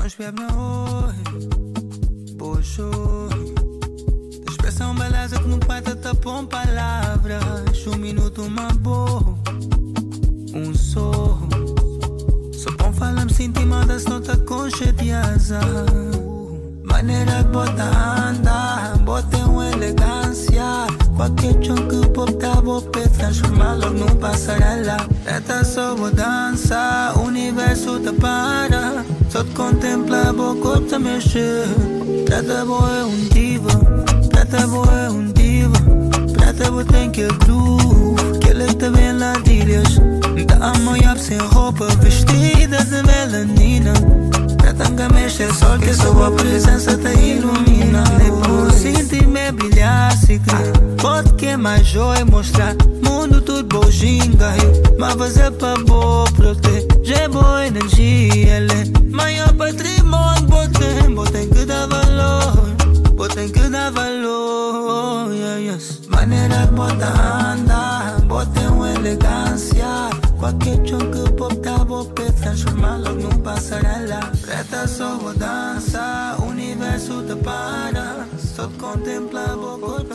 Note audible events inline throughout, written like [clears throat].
Na oi. Boa show. Expressão beleza que no pai te tapam palavras. Um minuto, uma boa. Um sorro. Só bom falar me sentir mal das notas conchetiasa. Maneira que bota anda, bota uma elegância. Qualquer chão que pop tá bope, transformar logo num passarela. Esta só vou dança, o universo te para. Te contempla, te mexer. Preta boa é um diva, preta boa é um diva. Boa tem que groove, que ele te vem ladilhas. Da manhã sem roupa, vestida de melanina. Preta mexe é sol, que só a presença te ilumina. Depois sentir-me brilhar, se crer. Pode queimar joia mostrar mundo tudo bom ginga. Mas fazer pra boa proteger boa energia. Ele Bota anda, logo num passarela. Preta dança, universo te para. Só te contempla,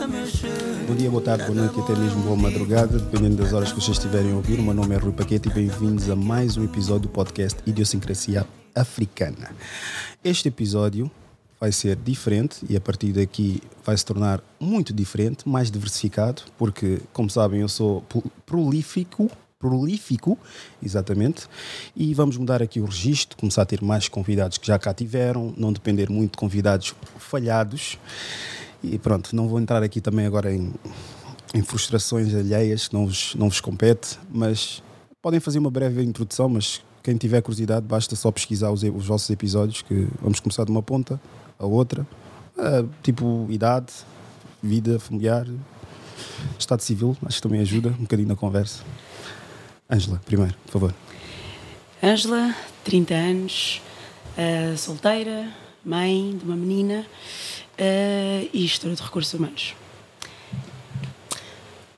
mexer. Bom dia, boa tarde, boa noite e até mesmo boa madrugada, dependendo das horas que vocês estiverem a ouvir. O meu nome é Rui Paquete e bem-vindos a mais um episódio do podcast Idiosincrasia Africana. Este episódio vai ser diferente e a partir daqui vai se tornar muito diferente, mais diversificado, porque, como sabem, eu sou pro- prolífico. Prolífico, exatamente, e vamos mudar aqui o registro, começar a ter mais convidados que já cá tiveram, não depender muito de convidados falhados. E pronto, não vou entrar aqui também agora em, em frustrações alheias não vos, não vos compete, mas podem fazer uma breve introdução, mas quem tiver curiosidade basta só pesquisar os, os vossos episódios, que vamos começar de uma ponta a outra, Ah, tipo idade, vida familiar, estado civil, acho que também ajuda um bocadinho na conversa. Ângela, primeiro, por favor. Ângela, 30 anos, ah, solteira, mãe de uma menina ah, e gestora de recursos humanos.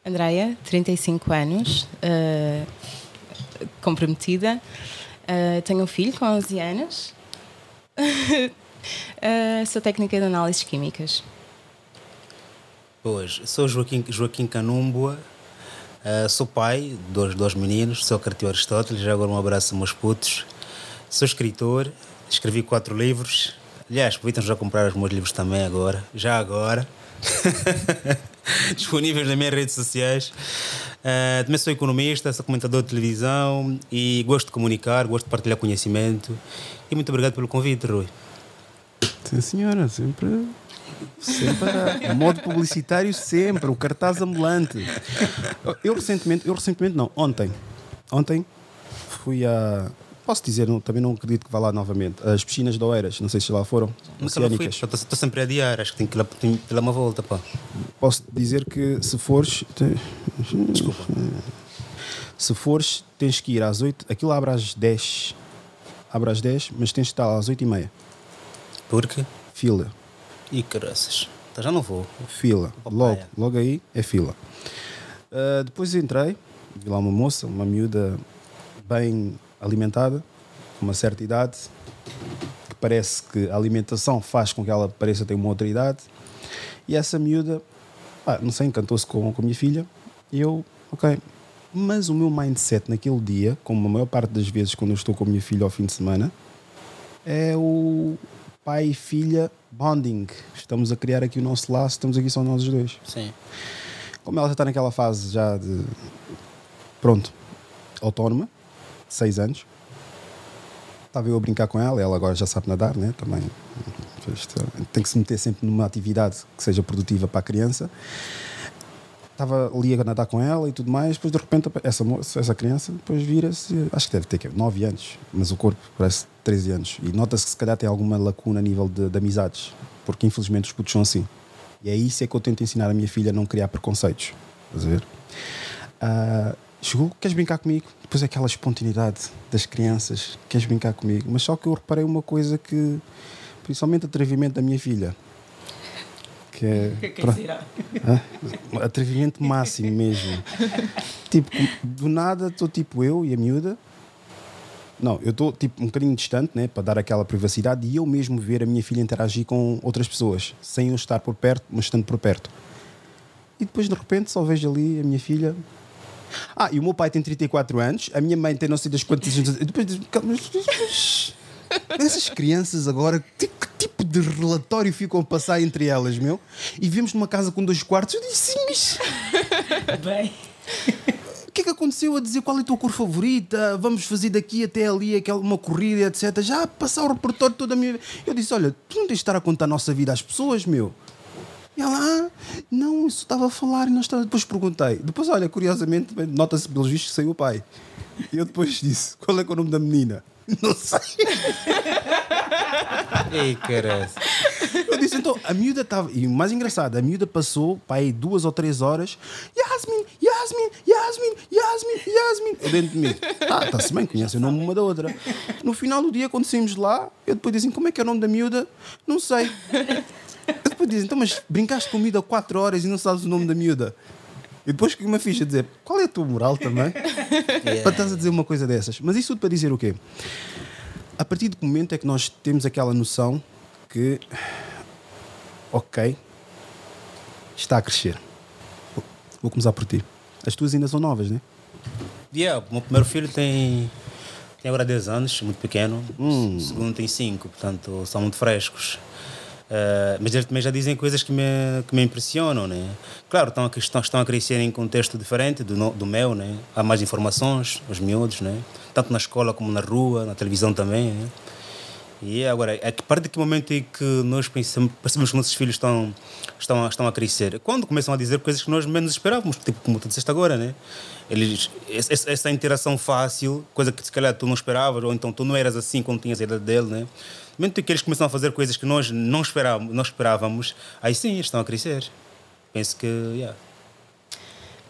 Andreia, 35 anos, eh, comprometida. Tenho um filho com 11 anos. [laughs] Eh, sou técnica de análises químicas. Boas, sou Joaquim, Joaquim Canúmbua, eh, sou pai de dois, dois meninos, sou Cartio Aristóteles, já agora um abraço aos meus putos. Sou escritor, escrevi quatro livros. Aliás, aproveitam já comprar os meus livros também agora, já agora. [laughs] Disponíveis nas minhas redes sociais. Eh, também sou economista, sou comentador de televisão e gosto de comunicar, gosto de partilhar conhecimento. E muito obrigado pelo convite, Rui. Sim, senhora, sempre. Sempre a- [laughs] modo publicitário, sempre, o cartaz ambulante. Eu, recentemente, eu recentemente não, ontem. Ontem fui a. Posso dizer, não, também não acredito que vá lá novamente. As piscinas de Oeiras, não sei se lá foram. Nunca lá fui, estou sempre a adiar, acho que tenho que ir lá, tenho que ir lá uma volta, pá. Posso dizer que se fores. Desculpa. Se fores, tens que ir às 8. Aquilo abre às 10. Abre às 10, mas tens que estar às 8 e meia. Porque? Fila. Ih, caraças. Então já não vou. Fila. Logo, logo aí é fila. Ah, depois entrei, vi lá uma moça, uma miúda bem alimentada, com uma certa idade, que parece que a alimentação faz com que ela pareça ter uma outra idade. E essa miúda, pá, não sei, encantou-se com, com a minha filha. E eu, ok. Mas o meu mindset naquele dia, como a maior parte das vezes quando eu estou com a minha filha ao fim de semana, é o pai e filha bonding. Estamos a criar aqui o nosso laço, estamos aqui só nós os dois. Sim. Como ela já está naquela fase já de pronto, autónoma, seis anos, estava eu a brincar com ela, ela agora já sabe nadar, né? Também tem que se meter sempre numa atividade que seja produtiva para a criança. Estava ali a nadar com ela e tudo mais, depois de repente essa, moça, essa criança depois vira-se, acho que deve ter que 9 anos, mas o corpo parece 13 anos. E nota-se que se calhar tem alguma lacuna a nível de, de amizades, porque infelizmente os putos são assim. E é isso é que eu tento ensinar a minha filha a não criar preconceitos. Estás a ver? Ah, chegou, queres brincar comigo? Depois é aquela espontaneidade das crianças, queres brincar comigo? Mas só que eu reparei uma coisa que, principalmente o atrevimento da minha filha, que é. [laughs] pra- Hã? atrevimento máximo mesmo. [laughs] tipo, do nada estou tipo eu e a miúda Não, eu estou tipo um bocadinho distante, né, para dar aquela privacidade e eu mesmo ver a minha filha interagir com outras pessoas, sem eu estar por perto, mas estando por perto. E depois de repente só vejo ali a minha filha. Ah, e o meu pai tem 34 anos, a minha mãe tem não sei das quantas. Depois diz mas, essas crianças agora, que tipo de relatório ficam a passar entre elas, meu? E vivemos numa casa com dois quartos. Eu disse, sim, mas. Bem. [laughs] Que é que aconteceu a dizer qual é a tua cor favorita? Vamos fazer daqui até ali aquela, uma corrida, etc. Já passar o repertório toda a minha Eu disse: Olha, tu não tens de estar a contar a nossa vida às pessoas, meu. E ela, ah, não, isso estava a falar e não estava. Depois perguntei. Depois, olha, curiosamente, nota-se pelos vistos que saiu o pai. E eu depois [laughs] disse: Qual é, é o nome da menina? [laughs] Não sei. Ei, caralho. Eu disse, então, a miúda estava. E o mais engraçado, a miúda passou para aí duas ou três horas. Yasmin, Yasmin, Yasmin, Yasmin, Yasmin. Eu dentro de mim. Ah, está-se bem, conhece o nome uma da outra. No final do dia, quando saímos lá, eu depois disse, como é que é o nome da miúda? Não sei. Eu depois disse, então, mas brincaste com miúda quatro horas e não sabes o nome da miúda? E depois que uma ficha dizer, qual é a tua moral também? [laughs] Para estás a dizer uma coisa dessas. Mas isso tudo para dizer o quê? A partir do momento é que nós temos aquela noção que, ok, está a crescer. Vou- começar por ti. As tuas ainda são novas, né? Yeah, o meu primeiro filho tem, tem agora 10 anos, muito pequeno. O segundo tem 5, portanto são muito frescos. Eh, mas eles também já dizem coisas que me, que me impressionam, né? Claro, estão a, estão, estão a crescer em contexto diferente do, do meu, né? Há mais informações, os miúdos, né? Tanto na escola como na rua, na televisão também, né? E agora, a de que momento é que nós pensamos, percebemos que nossos filhos estão, estão, estão a crescer? Quando começam a dizer coisas que nós menos esperávamos, tipo como tu disseste agora, né? Eles, essa- essa interação fácil, coisa que se calhar tu não esperavas, ou então tu não eras assim quando tinhas a idade dele, né? No momento em que eles começam a fazer coisas que nós não esperávamos, não esperávamos aí sim, eles estão a crescer. Penso que, yeah.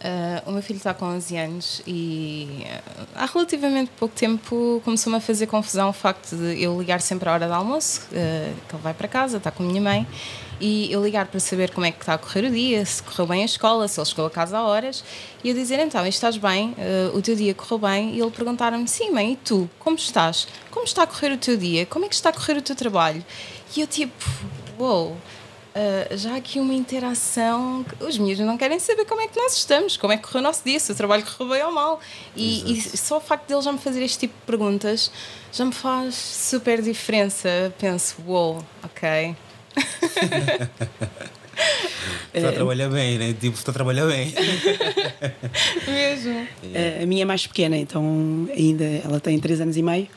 Ah, o meu filho está com 11 anos e ah, há relativamente pouco tempo começou-me a fazer confusão o facto de eu ligar sempre à hora do almoço, ah, que ele vai para casa, está com a minha mãe, e eu ligar para saber como é que está a correr o dia, se correu bem a escola, se ele chegou a casa a horas, e eu dizer então, estás bem, o teu dia correu bem, e ele perguntar-me, sim mãe, e tu, como estás? Como está a correr o teu dia? Como é que está a correr o teu trabalho? E eu tipo, uou... Wow, Uh, já há aqui uma interação. que Os miúdos não querem saber como é que nós estamos, como é que correu o nosso dia, se o trabalho correu bem ou mal. E, e só o facto deles já me fazer este tipo de perguntas já me faz super diferença. Penso, uou, wow, ok. [laughs] Está a [laughs] trabalhar bem, né? Tipo, está a trabalhar bem. [laughs] Mesmo. A minha é mais pequena, então ainda ela tem 3 anos e meio.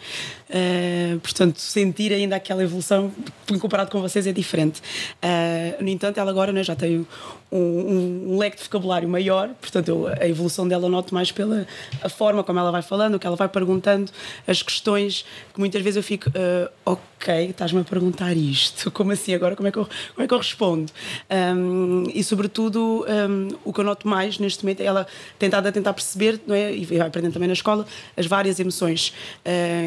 Uh, portanto, sentir ainda aquela evolução comparado com vocês é diferente. Uh, no entanto, ela agora né, já tem um, um, um, leque de vocabulário maior, portanto, eu, a evolução dela noto mais pela a forma como ela vai falando, o que ela vai perguntando, as questões que muitas vezes eu fico, uh, ok, estás-me a perguntar isto, [laughs] como assim agora? Como é que eu, como é que eu respondo? Um, e, sobretudo, um, o que eu noto mais neste momento é ela tentado a tentar perceber, não é? e vai aprendendo também na escola, as várias emoções.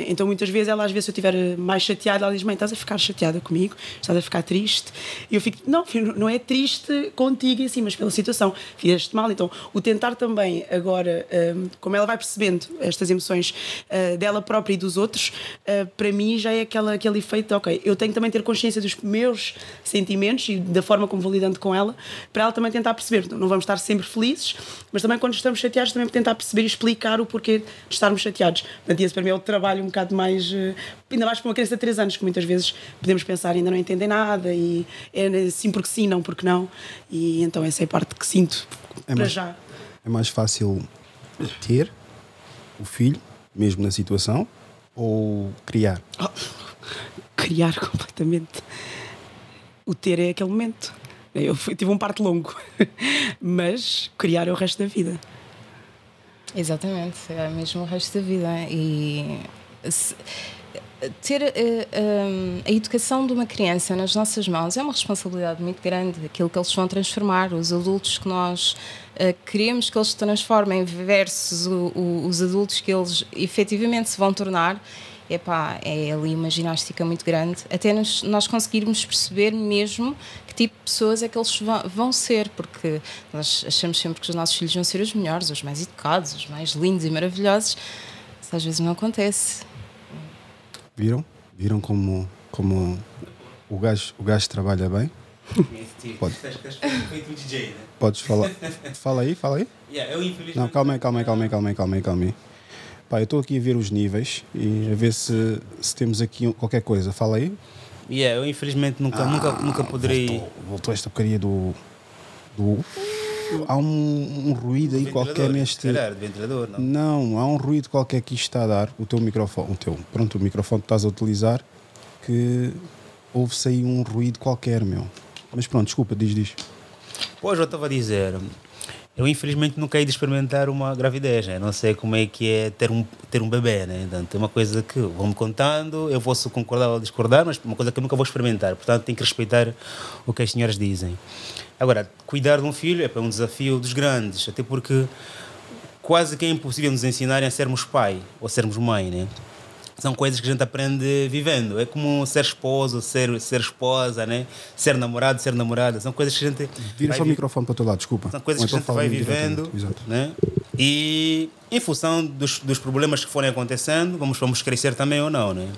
Então, muitas vezes, ela, às vezes, se eu estiver mais chateada, ela diz: Mãe, estás a ficar chateada comigo? Estás a ficar triste? E eu fico: Não, filho, não é triste contigo assim, mas pela situação. Fizeste mal. Então, o tentar também, agora, um, como ela vai percebendo estas emoções uh, dela própria e dos outros, uh, para mim já é aquela, aquele efeito: de, Ok, eu tenho que também ter consciência dos meus sentimentos e da forma como vou lidando com ela, para ela também tentar perceber. Não vamos estar sempre felizes, mas também quando estamos chateados, também tentar perceber e explicar o porquê de estarmos chateados. Portanto, esse para mim é o trabalho um bocado mais. Uh, ainda mais para uma criança de 3 anos, que muitas vezes podemos pensar ainda não entendem nada e é sim porque sim, não porque não. E então essa é a parte que sinto é para mais, já. É mais fácil ter o filho, mesmo na situação, ou criar? Oh, criar completamente. O ter é aquele momento. Eu tive um parto longo, [laughs] mas criar é o resto da vida. Exatamente, é mesmo o resto da vida. E se, ter uh, um, a educação de uma criança nas nossas mãos é uma responsabilidade muito grande. Aquilo que eles vão transformar, os adultos que nós uh, queremos que eles se transformem versus o, o, os adultos que eles efetivamente se vão tornar. Epá, é ali uma ginástica muito grande, até nos, nós conseguirmos perceber mesmo que tipo de pessoas é que eles vão, vão ser, porque nós achamos sempre que os nossos filhos vão ser os melhores, os mais educados, os mais lindos e maravilhosos. Isso às vezes não acontece. Viram? Viram como, como o, gajo, o gajo trabalha bem? Pode. né? Podes falar. [laughs] Fala aí, fala aí. Não, calma aí, calma aí, calma aí, calma aí, calma aí, calma aí. Pá, eu estou aqui a ver os níveis e a ver se, se temos aqui qualquer coisa. Fala aí. Yeah, eu infelizmente nunca, nunca, nunca poderei. Voltou, voltou esta porcaria do. do há um, um ruído aí qualquer neste. calhar, ventilador, não. Não, há um ruído qualquer que isto está a dar. O teu microfone, o teu, pronto, o microfone que estás a utilizar, que ouve-se aí um ruído qualquer, meu. Mas pronto, desculpa, diz, diz. Pois, eu estava a dizer, eu infelizmente nunca hei de experimentar uma gravidez, né? não sei como é que é ter um, ter um bebê, né? Portanto, é uma coisa que vão-me contando, eu posso concordar ou discordar, mas uma coisa que eu nunca vou experimentar, portanto tenho que respeitar o que as senhoras dizem. Agora, cuidar de um filho é um desafio dos grandes, até porque quase que é impossível nos ensinarem a sermos pai ou sermos mãe, né? São coisas que a gente aprende vivendo. É como ser esposo, ser, ser esposa, né? Ser namorado, ser namorada. São coisas que a gente. Vira vai só o microfone para o teu lado, desculpa. são coisas que a gente então vai fala vivendo, né? E em função dos, dos problemas que forem acontecendo, vamos, vamos crescer também ou não, né?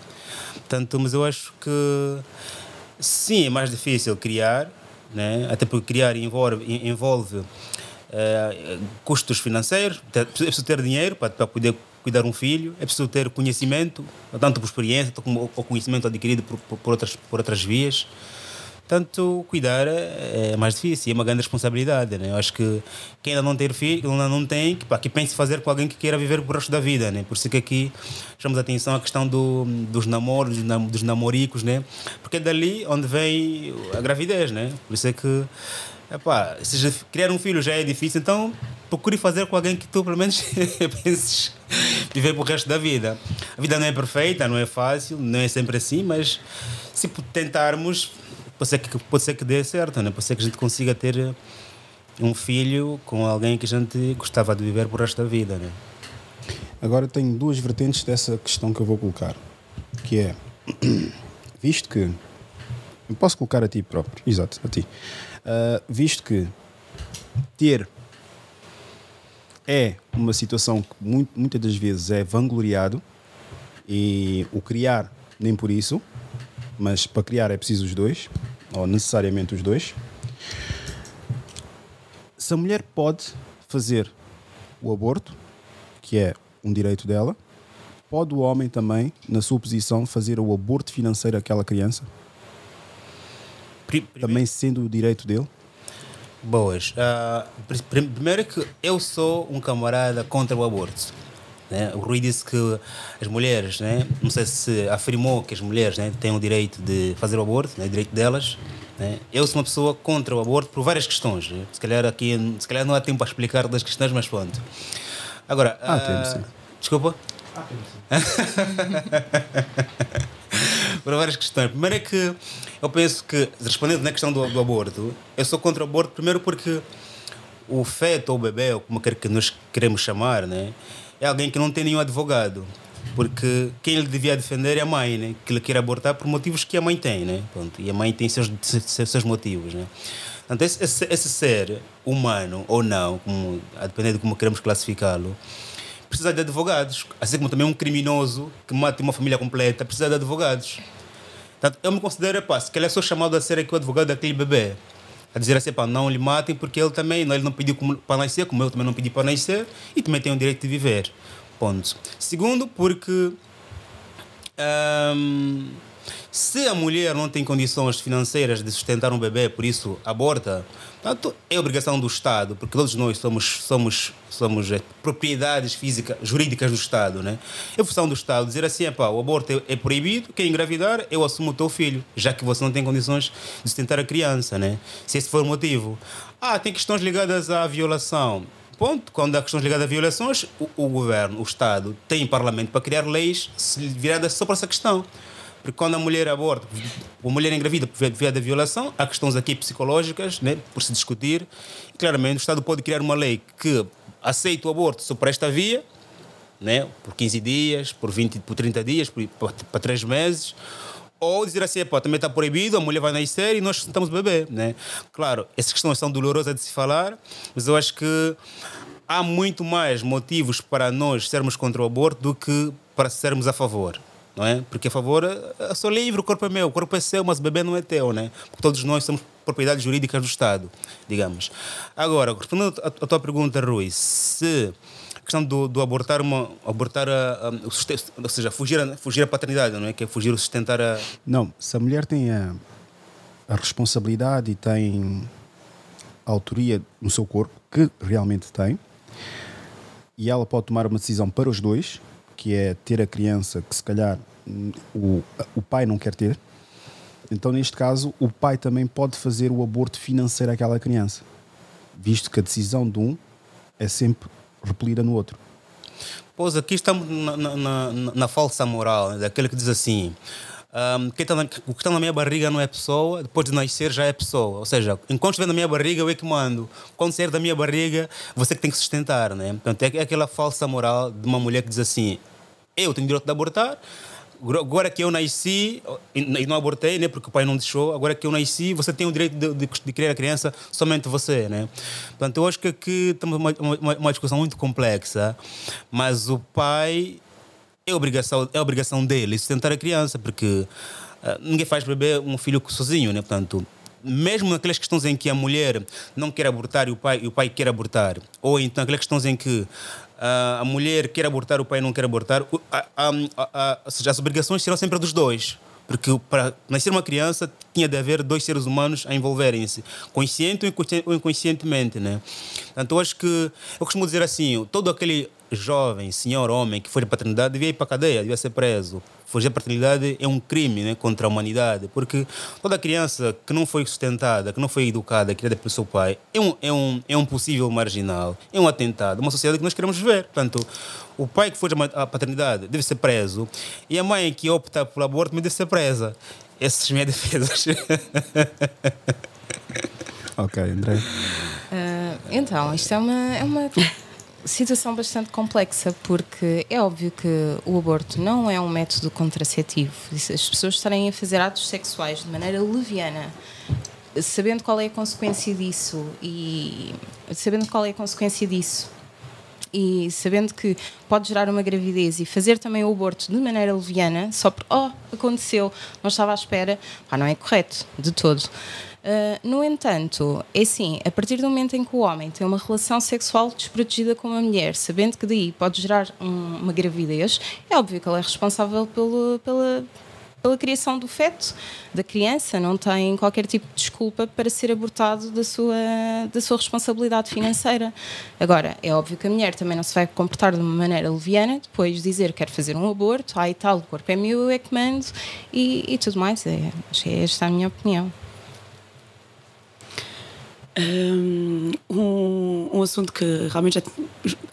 Portanto, mas eu acho que sim, é mais difícil criar, né? Até porque criar envolve, envolve eh, custos financeiros, é preciso ter dinheiro para, para poder cuidar um filho, é preciso ter conhecimento, tanto por experiência como o conhecimento adquirido por, por, por outras, por outras vias. Portanto, cuidar é é mais difícil, é uma grande responsabilidade. Né? Eu acho que quem ainda não tem filho, ainda não tem, que, pá, que pense fazer com alguém que queira viver o resto da vida. Né? Por isso que aqui chamamos atenção à questão do, dos namoros, dos nam- dos namoricos, né? porque é dali onde vem a gravidez. Né? Por isso é que, epá, se criar um filho já é difícil, então procure fazer com alguém que tu, pelo menos, [laughs] penses viver para o resto da vida. A vida não é perfeita, não é fácil, não é sempre assim, mas se tentarmos, pode ser que, pode ser que dê certo, né? pode ser que a gente consiga ter eh, um filho com alguém que a gente gostava de viver para o resto da vida. Né? Agora tenho duas vertentes dessa questão que eu vou colocar, que é, [clears throat] visto que, eu posso colocar a ti próprio, exato, a ti, Ah, visto que ter é uma situação que muito, muitas das vezes é vangloriado e o criar nem por isso, mas para criar é preciso os dois, ou necessariamente os dois. Se a mulher pode fazer o aborto, que é um direito dela, pode o homem também, na sua posição, fazer o aborto financeiro àquela criança, primeiro- também sendo o direito dele? Boas. Ah, pri- primeiro que eu sou um camarada contra o aborto. Né? O Rui disse que as mulheres, né? não sei se afirmou que as mulheres né, têm o direito de fazer o aborto, né? o direito delas. Né? Eu sou uma pessoa contra o aborto por várias questões. Né? Se, calhar aqui, se calhar não há tempo para explicar todas as questões, mas pronto. Agora, ah, tempo, sim. Desculpa? [laughs] por várias questões. Primeiro é que eu penso que, respondendo na questão do, do aborto, eu sou contra o aborto, primeiro porque o feto ou o bebê, ou como quer que nós queremos chamar, né, é alguém que não tem nenhum advogado. Porque quem ele devia defender é a mãe, né, que ele quer abortar por motivos que a mãe tem. Né, pronto, e a mãe tem seus, seus, seus motivos. Né. Portanto, esse, esse, esse ser humano ou não, como, a depender de como queremos classificá-lo, precisa de advogados. Assim como também um criminoso que mata uma família completa precisa de advogados. Portanto, eu me considero, pá, se calhar sou chamado a ser aqui o advogado daquele bebê. A dizer assim, pá, não lhe matem porque ele também, não, ele não pediu para nascer, como eu também não pedi para nascer, e também tem o direito de viver. Ponto. Segundo, porque Ahm, se a mulher não tem condições financeiras de sustentar um bebê, por isso aborta, portanto, é obrigação do Estado, porque todos nós somos, somos, somos eh, propriedades físicas, jurídicas do Estado. Né? É função do Estado dizer assim: epá, o aborto é, é proibido, quem engravidar, eu assumo o teu filho, já que você não tem condições de sustentar a criança. Né? Se esse for o motivo. Ah, tem questões ligadas à violação. Ponto. Quando há questões ligadas a violações, o, o governo, o Estado, tem parlamento para criar leis viradas só para essa questão. Porque quando a mulher aborta, a mulher engravida por via da violação, há questões aqui psicológicas, né, por se discutir. E, claramente, o Estado pode criar uma lei que aceita o aborto só para esta via, né, por 15 dias, por 20, por 30 dias, por, para, para 3 meses. Ou dizer assim, também está proibido, a mulher vai nascer e nós sustentamos o bebê. Né? Claro, essas questões são dolorosas de se falar, mas eu acho que há muito mais motivos para nós sermos contra o aborto do que para sermos a favor. Não é? Porque a favor, eu sou livre, o corpo é meu, o corpo é seu, mas o bebê não é teu, né? Porque todos nós somos propriedades jurídicas do Estado, digamos. Agora, respondendo à tua pergunta, Rui, se a questão do, do abortar uma abortar a, a, ou seja fugir a, fugir a paternidade não é que é fugir o sustentar a Não, se a mulher tem a, a responsabilidade e tem a autoria no seu corpo, que realmente tem, e ela pode tomar uma decisão para os dois, que é ter a criança que se calhar o, o pai não quer ter, então neste caso o pai também pode fazer o aborto financeiro àquela criança, visto que a decisão de um é sempre repelida no outro. Pois aqui estamos na, na, na, na falsa moral, né? daquele que diz assim: quem tá na- o que está na minha barriga não é pessoa, depois de nascer já é pessoa. Ou seja, enquanto estiver na minha barriga, eu é que mando. Quando sair da minha barriga, você que tem que sustentar. Né? Portanto, é, é aquela falsa moral de uma mulher que diz assim: eu tenho direito de abortar. Agora que eu nasci e não abortei, né, porque o pai não deixou, agora que eu nasci, você tem o direito de, de, de criar a criança, somente você. Né? Portanto, eu acho que aqui temos uma, uma, uma discussão muito complexa, mas o pai é obrigação, é obrigação dele sustentar a criança, porque ah, ninguém faz bebê um filho sozinho, né? Portanto, mesmo naquelas questões em que a mulher não quer abortar e o pai, e o pai quer abortar, ou então aquelas questões em que ah, a mulher quer abortar, o pai não quer abortar, a- ou seja, as obrigações serão sempre dos dois. Porque para nascer uma criança tinha de haver dois seres humanos a envolverem-se, consciente ou inconscientemente, né? Portanto, eu acho que eu costumo dizer assim, todo aquele jovem, senhor, homem que foi de paternidade devia ir para a cadeia, devia ser preso. Fugir da paternidade é um crime né, contra a humanidade, porque toda criança que não foi sustentada, que não foi educada, criada pelo seu pai, é um, é um, é um possível marginal, é um atentado, uma sociedade que nós queremos ver. Portanto, o pai que foge à paternidade deve ser preso e a mãe que opta pelo aborto também deve ser presa. Essas são minhas [laughs] defesas. Ok, André. Ah, então, isto é uma, é uma situação bastante complexa, porque é óbvio que o aborto não é um método contraceptivo. As pessoas estarem a fazer atos sexuais de maneira leviana, sabendo qual é a consequência disso e sabendo qual é a consequência disso e sabendo que pode gerar uma gravidez e fazer também o aborto de maneira leviana, só por, oh, aconteceu, não estava à espera, pá, não é correto, de todo. Uh, no entanto, é assim, a partir do momento em que o homem tem uma relação sexual desprotegida com uma mulher, sabendo que daí pode gerar um- uma gravidez, é óbvio que ele é responsável pelo, pela, pela criação do feto da criança, não tem qualquer tipo de desculpa para ser abortado da sua, da sua responsabilidade financeira. Agora, é óbvio que a mulher também não se vai comportar de uma maneira leviana, depois dizer que quer fazer um aborto, ah e tal, o corpo é meu, eu é que mando e, e tudo mais. É, acho que esta é a minha opinião. Um, um assunto que realmente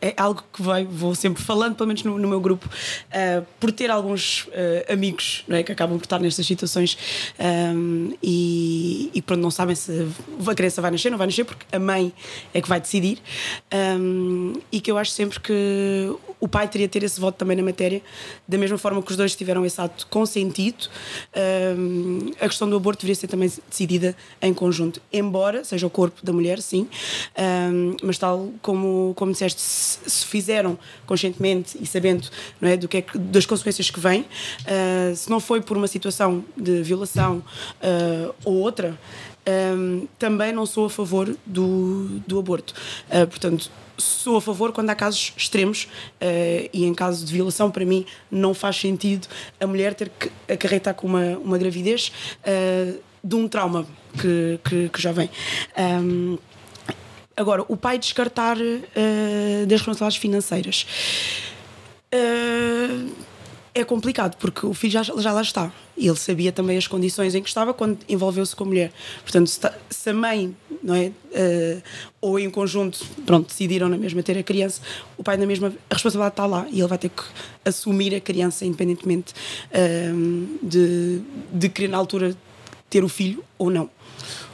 é, algo que vai, vou sempre falando, pelo menos no, no meu grupo, uh, por ter alguns uh, amigos é, que acabam por estar nestas situações um, e, e pronto, não sabem se a criança vai nascer, não vai nascer, porque a mãe é que vai decidir. Um, e que eu acho sempre que o pai teria de ter esse voto também na matéria, da mesma forma que os dois tiveram esse ato consentido. A questão do aborto deveria ser também decidida em conjunto, embora seja o corpo da mulher, sim, um, mas tal como, como disseste, se, se fizeram conscientemente e sabendo não é, do que é que- das consequências que vêm, uh, se não foi por uma situação de violação uh, ou outra, um, também não sou a favor do, do aborto. Uh, portanto, sou a favor quando há casos extremos uh, e em caso de violação, para mim, não faz sentido a mulher ter que acarretar com uma, uma gravidez uh, de um trauma que, que, que já vem. Um, agora, o pai descartar uh, das responsabilidades financeiras. Uh, é complicado porque o filho já, já lá está e ele sabia também as condições em que estava quando envolveu-se com a mulher. Portanto, se, ta- se a mãe, não é, uh, ou em conjunto, pronto, decidiram na mesma ter a criança, o pai na mesma, a responsabilidade está lá e ele vai ter que assumir a criança independentemente um, de, de querer na altura ter o filho ou não.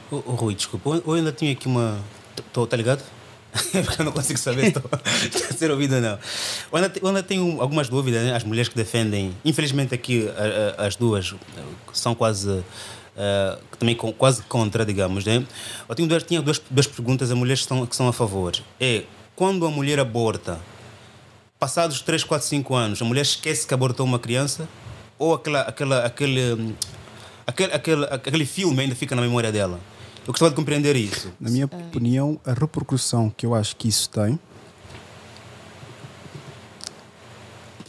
Ô, Rui, desculpa, eu- ainda tinha aqui uma. Tô, tá ligado? [laughs] Porque eu não consigo saber se [laughs] estou a ser ouvido ou não. Eu ainda, eu ainda tenho algumas dúvidas, né? as mulheres que defendem. Infelizmente, aqui a- a- as duas eh, são quase. eh, também com- quase contra, digamos. Né? Eu tenho duas, tinha duas, duas perguntas a mulheres que são, que são a favor. É quando a mulher aborta, passados 3, 4, 5 anos, a mulher esquece que abortou uma criança ou aquela, aquela, aquele, aquele, aquele, aquele filme ainda fica na memória dela? Eu gostava de compreender isso. Na minha opinião, a repercussão que eu acho que isso tem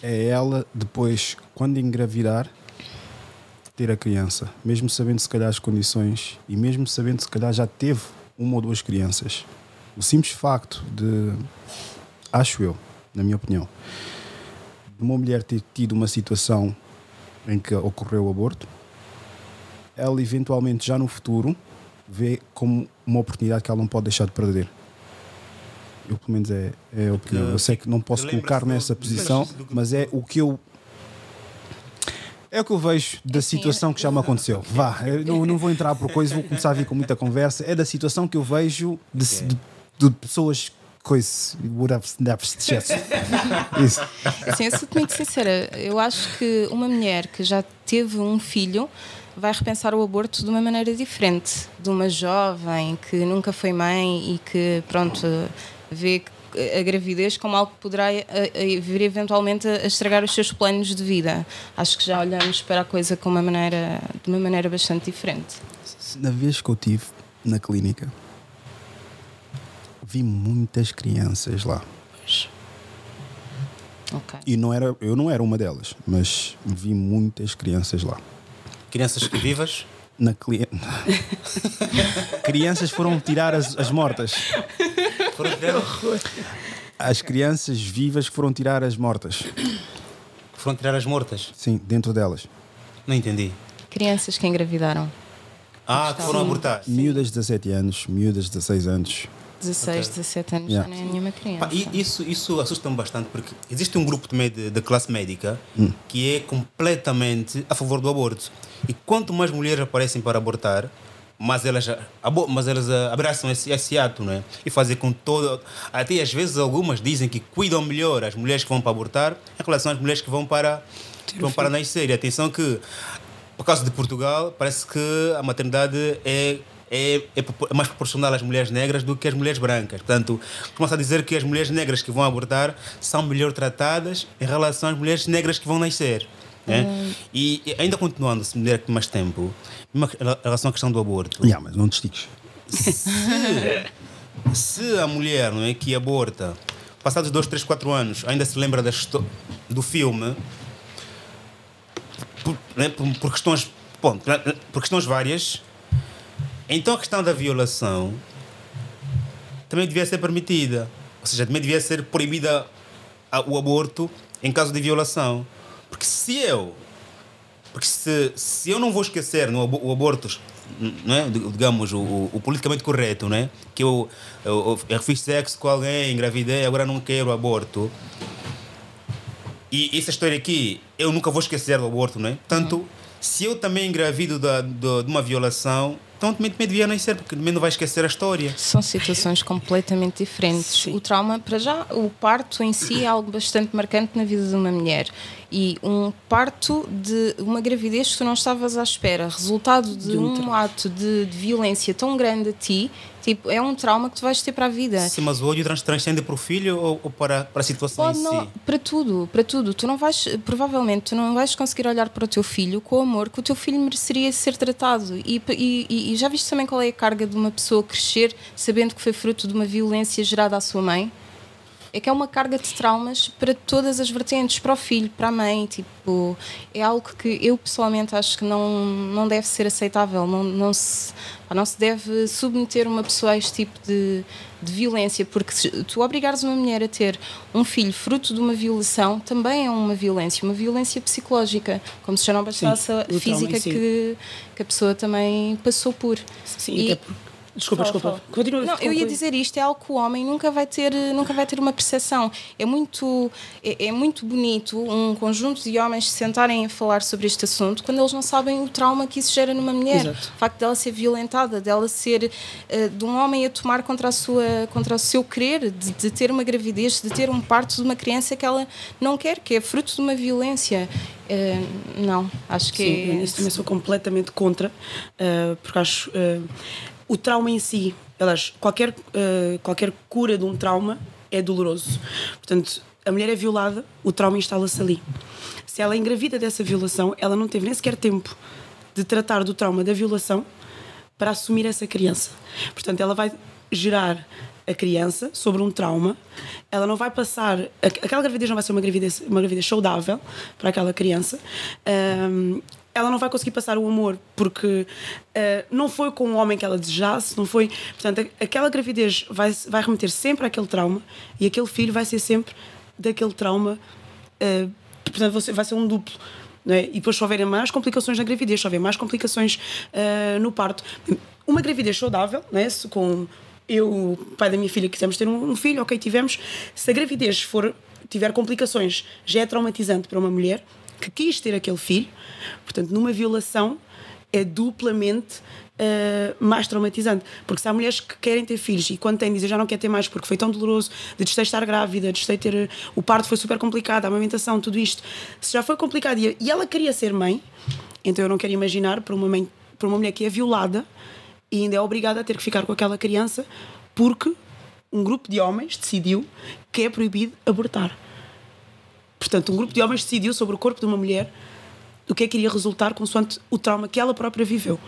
é ela depois, quando engravidar, ter a criança, mesmo sabendo se calhar as condições e mesmo sabendo se calhar já teve uma ou duas crianças. O simples facto de, acho eu, na minha opinião, de uma mulher ter tido uma situação em que ocorreu o aborto, ela eventualmente já no futuro vê como uma oportunidade que ela não pode deixar de perder. Eu, pelo menos, é, é a opinião. Eu sei que não posso colocar nessa do- posição, do que- mas é o que eu. É o que eu vejo da Assim, situação que já me aconteceu. Vá, eu não, não vou entrar por coisa, vou começar a vir com muita conversa. É da situação que eu vejo de, de, de pessoas. Coisa. [laughs] Isso. Assim, eu sou muito sincera. Eu acho que uma mulher que já teve um filho vai repensar o aborto de uma maneira diferente de uma jovem que nunca foi mãe e que, pronto, vê a gravidez como algo que poderá eh, eh, vir eventualmente a estragar os seus planos de vida. Acho que já olhamos para a coisa com uma maneira, de uma maneira bastante diferente. Na vez que eu tive na clínica, vi muitas crianças lá. Ok. E não era, eu não era uma delas, mas vi muitas crianças lá. Crianças que vivas? Na cli... [laughs] crianças foram tirar as, as mortas. Foram tirar, As crianças vivas foram tirar as mortas. foram tirar as mortas? Sim, dentro delas. Não entendi. Crianças que engravidaram. Ah, que foram abortar. Miúdas de 17 anos, miúdas de 16 anos. 16, 17 anos Yeah. já nem é nenhuma criança. Pá, e isso, isso assusta-me bastante porque existe um grupo também de, de classe médica que é completamente a favor do aborto. E quanto mais mulheres aparecem para abortar, mais elas, mas elas abraçam esse, esse ato, não é? E fazem com todo. Até às vezes algumas dizem que cuidam melhor as mulheres que vão para abortar em relação às mulheres que vão para, que vão para nascer. E atenção que, por causa de Portugal, parece que a maternidade é. É, é é mais proporcional às mulheres negras do que às mulheres brancas. Portanto, começa a dizer que as mulheres negras que vão abortar são melhor tratadas em relação às mulheres negras que vão nascer. Né? E, e ainda continuando, se me der aqui mais tempo, em relação à questão do aborto, Yeah, mas não te estiques. [laughs] se a mulher não é, que aborta, passados 2, 3, 4 anos, ainda se lembra da do filme, por, né, por, por questões, bom, por questões várias, então a questão da violação também devia ser permitida. Ou seja, também devia ser proibida o aborto em caso de violação. Porque se eu porque se, se eu não vou esquecer no o aborto, não é? digamos, o, o- politicamente correto, né? que eu, eu, eu fiz sexo com alguém, engravidei, agora não quero aborto. E essa história aqui, eu nunca vou esquecer do aborto, né? Tanto, se eu também engravido da, da- de uma violação, então também, também devia nascer, porque também não vai esquecer a história. São situações completamente diferentes. Sim. O trauma, para já, o parto em si é algo bastante marcante na vida de uma mulher. E um parto de uma gravidez que tu não estavas à espera, resultado de, De um um ato de, de violência tão grande a ti, tipo, é um trauma que tu vais ter para a vida. Sim, mas o ódio trans- transcende para o filho ou, ou para, para a situação Pode em não, si? para tudo, para tudo. Tu não vais, provavelmente, tu não vais conseguir olhar para o teu filho com o amor que o teu filho mereceria ser tratado. E, e- e já viste também qual é a carga de uma pessoa crescer sabendo que foi fruto de uma violência gerada à sua mãe? É que é uma carga de traumas para todas as vertentes, para o filho, para a mãe, tipo, é algo que eu pessoalmente acho que não, não deve ser aceitável, não, não, se, não se deve submeter uma pessoa a este tipo de, de violência, porque se tu obrigares uma mulher a ter um filho fruto de uma violação, também é uma violência, uma violência psicológica, como se já não bastasse a física si. que, que a pessoa também passou por. Sim, E- até por... Desculpa, Fala, desculpa. fala. Continua. Não, eu ia dizer isto, é algo que o homem nunca vai ter, nunca vai ter uma percepção. É muito, é, é muito bonito um conjunto de homens se sentarem a falar sobre este assunto quando eles não sabem o trauma que isso gera numa mulher. Exato. O facto dela ser violentada, dela ser eh, de um homem a tomar contra, a sua, contra o seu querer, de, de ter uma gravidez, de ter um parto de uma criança que ela não quer, que é fruto de uma violência. Eh, não, acho que Sim, é. eu nisso também sou completamente contra, eh, porque acho eh, o trauma em si, aliás, qualquer, eh, qualquer cura de um trauma é doloroso. Portanto, a mulher é violada, o trauma instala-se ali. Se ela é engravida dessa violação, ela não teve nem sequer tempo de tratar do trauma da violação para assumir essa criança. Portanto, ela vai gerar a criança sobre um trauma, ela não vai passar. Aquela gravidez não vai ser uma gravidez, uma gravidez saudável para aquela criança. Um, ela não vai conseguir passar o amor porque uh, não foi com o homem que ela desejasse, não foi. Portanto, aquela gravidez vai, vai remeter sempre àquele trauma e aquele filho vai ser sempre daquele trauma. Uh, portanto, vai ser um duplo. É? E depois, se houver mais complicações na gravidez, se houver mais complicações uh, no parto, uma gravidez saudável, é? com eu, o pai da minha filha, quisemos ter um, filho, ok, tivemos. Se a gravidez for, tiver complicações, já é traumatizante para uma mulher que quis ter aquele filho, portanto, numa violação é duplamente uh, mais traumatizante. Porque se há mulheres que querem ter filhos e quando têm dizem já não quer ter mais porque foi tão doloroso, de de estar grávida, de ter. O parto foi super complicado, a amamentação, tudo isto. Se já foi complicado e, e ela queria ser mãe, então eu não quero imaginar para uma, mãe, para uma mulher que é violada e ainda é obrigada a ter que ficar com aquela criança porque um grupo de homens decidiu que é proibido abortar. Portanto, um grupo de homens decidiu sobre o corpo de uma mulher o que é que iria resultar consoante o trauma que ela própria viveu.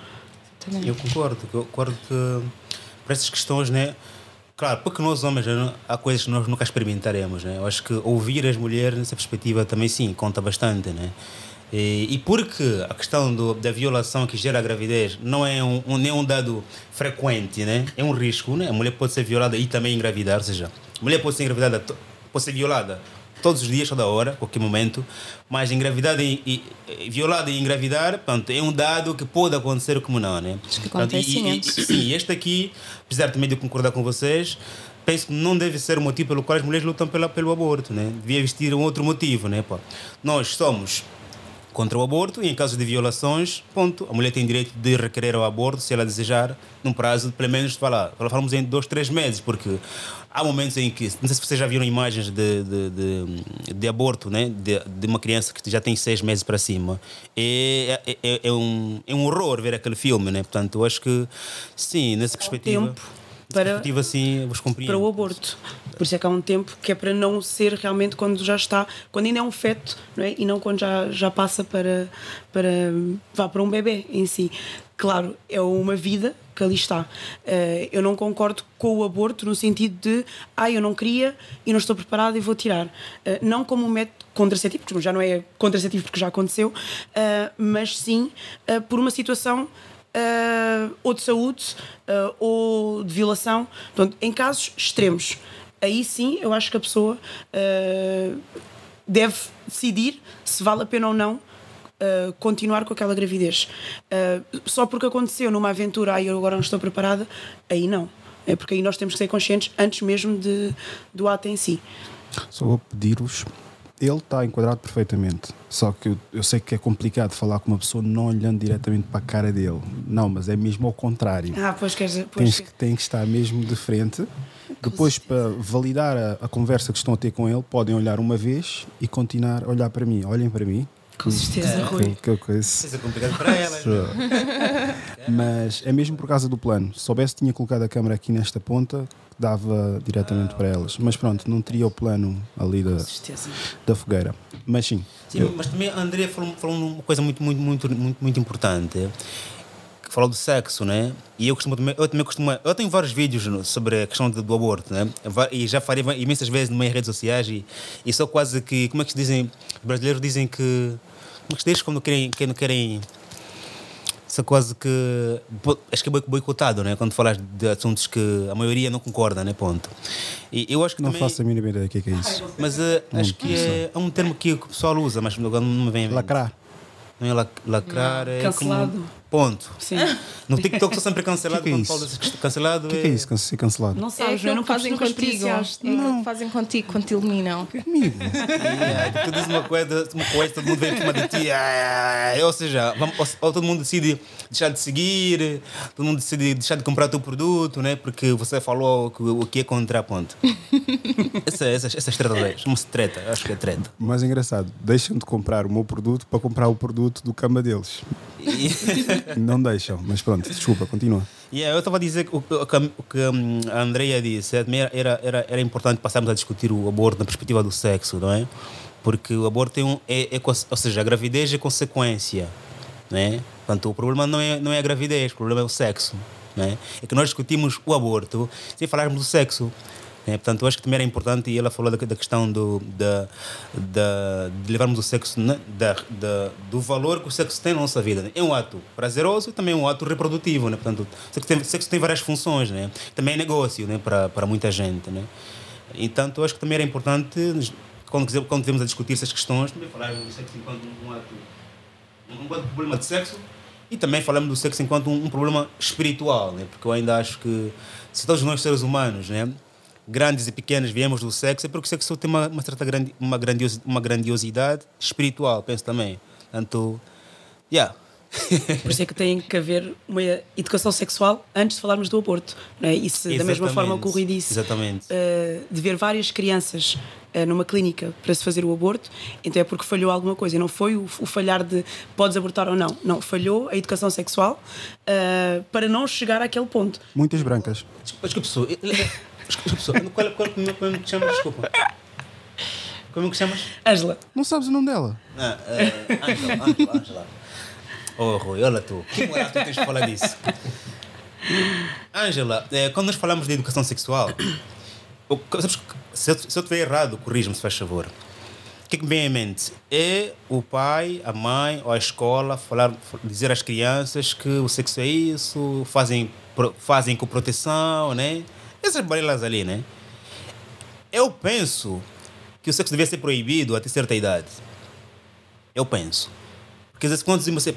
Eu concordo, eu concordo que para essas questões, né? Claro, porque nós homens há coisas que nós nunca experimentaremos, né? Eu acho que ouvir as mulheres nessa perspectiva também sim conta bastante, né? E, e porque a questão do, da violação que gera a gravidez não é um, um, nem um dado frequente, né? É um risco, né? A mulher pode ser violada e também engravidar, ou seja, a mulher pode ser engravidada, pode ser violada todos os dias, toda hora, qualquer momento, mas engravidar e, e, violada e engravidar, pronto, é um dado que pode acontecer como não, né? Pronto, e, e, e, sim, este aqui, apesar também de concordar com vocês, penso que não deve ser o motivo pelo qual as mulheres lutam pela, pelo aborto, né? Devia existir um outro motivo, né? Pô, nós somos contra o aborto e em caso de violações, ponto, a mulher tem direito de requerer o aborto se ela desejar, num prazo de pelo menos, lá, falamos em dois, três meses, porque há momentos em que, não sei se vocês já viram imagens de, de, de, de aborto, né? De, de, uma criança que já tem seis meses para cima. É, é, é, é, um, é um horror ver aquele filme, né? Portanto, eu acho que, sim, nessa perspectiva. Tempo para, assim, para o aborto. Por isso é que há um tempo que é para não ser realmente quando já está, quando ainda é um feto, não é? E não quando já, já passa para, para, vá para um bebê em si. Claro, é uma vida que ali está. Uh, eu não concordo com o aborto no sentido de, ah, eu não queria e não estou preparada e vou tirar. Uh, não como um método contraceptivo, porque já não é contraceptivo porque já aconteceu, uh, mas sim por uma situação ou de saúde ou de violação. Portanto, em casos extremos, aí sim eu acho que a pessoa deve decidir se vale a pena ou não uh, continuar com aquela gravidez. Uh, só porque aconteceu numa aventura, aí eu agora não estou preparada, aí não. É porque aí nós temos que ser conscientes antes mesmo de, do ato em si. Só vou pedir-vos. Ele está enquadrado perfeitamente. Só que eu, eu, sei que é complicado falar com uma pessoa não olhando diretamente para a cara dele. Não, mas é mesmo ao contrário. Ah, pois queres. Pois Tens que, tem que estar mesmo de frente. Depois, para validar a, a, conversa que estão a ter com ele, podem olhar uma vez e continuar a olhar para mim. Olhem para mim, com certeza, é, Rui. Que, que Isso é complicado para ela. [laughs] Mas é mesmo por causa do plano. Se soubesse, tinha colocado a câmera aqui nesta ponta, dava diretamente ah, para elas. Mas pronto, não teria o plano ali da, da fogueira. Mas sim. Sim, eu... mas também a Andrea falou, falou uma coisa muito, muito, muito, muito, muito importante falou do sexo, né? E eu costumo eu também costumo, eu tenho vários vídeos sobre a questão do, do aborto, né? E já falei imensas vezes nas minhas redes sociais e, e sou quase que, como é que se dizem, os brasileiros dizem que como que se diz quando querem, quando querem são quase que acho que é boicotado, né? Quando falas de assuntos que a maioria não concorda, né? Ponto. E eu acho que não também... faço a mínima ideia do que é, que é isso. Mas uh, acho que é, é, um termo que o pessoal usa, mas não me vem. Lacrar. Não é lacrar, não. é cancelado. Como Ponto. Sim. [laughs] No TikTok estou sempre cancelado. que que é isso? cancelado. O que, é... que é isso, ser cancelado? Não sabes, é que não fazem contigo. É não. fazem contigo quando te eliminam. Comigo. [laughs] yeah, tu dizes uma coisa, uma coisa, todo mundo vem em cima de ti. Ah, ou seja, vamos, ou todo mundo decide deixar de seguir, todo mundo decide deixar de comprar o teu produto, né? Porque você falou que, o que é contraponto. [laughs] essa, essa, essas tretas, chama-se treta, acho que é treta. Mas é engraçado, deixam de comprar o meu produto para comprar o produto do cama deles. Não deixam, mas pronto, desculpa, continua. Yeah, eu estava a dizer que o, que a- Andrea disse é, era, era, era importante passarmos a discutir o aborto na perspectiva do sexo, não é? Porque o aborto tem um, é, é, ou seja, a gravidez é consequência, não é? Portanto, o problema não é, não é a gravidez, o problema é o sexo, não é? É que nós discutimos o aborto sem falarmos do sexo. Né? Portanto, eu acho que também era importante, e ela falou da, da questão do, da, da, de levarmos o sexo, né? da, da, do valor que o sexo tem na nossa vida. né? É um ato prazeroso e também é um ato reprodutivo. Né? Portanto, o sexo tem, sexo tem várias funções, né? também é negócio né? para, para muita gente. Né? Então, eu acho que também era importante, quando, quando a discutir essas questões, também falarmos do sexo enquanto um, ato, um, problema de sexo e também falamos do sexo enquanto um, um problema espiritual, né? porque eu ainda acho que se todos nós seres humanos, né? Grandes e pequenos, viemos do sexo, é porque o sexo tem uma, uma certa grandi, uma, grandiosi, uma grandiosidade espiritual, penso também. Portanto, yeah. Por isso é que tem que haver uma educação sexual antes de falarmos do aborto. Não é? E se, da mesma Exatamente. forma que o Rui disse, Exatamente. eh, de ver várias crianças eh, numa clínica para se fazer o aborto, então é porque falhou alguma coisa. E não foi o, o falhar de podes abortar ou não. Não, falhou a educação sexual eh, para não chegar àquele ponto. Muitas brancas. Desculpa, desculpa, pessoa. Desculpa. Qual, qual, como, é- como que te chamas? Desculpa. Como é que te chamas? Ângela, Não sabes o nome dela? Ah, Ângela, Ângela, Ângela. Oh, Rui, olha tu. Que moral tu tens de falar disso? Ângela, eh, quando nós falamos de educação sexual, o sabes se eu, se eu estiver errado, corrija-me, se faz favor. O que é que me vem em mente? É o pai, a mãe ou a escola falar, dizer às crianças que o sexo é isso, fazem, pro- fazem com proteção, né? Essas balelas ali, né? Eu penso que o sexo devia ser proibido até certa idade. Eu penso. Porque às vezes quando assim,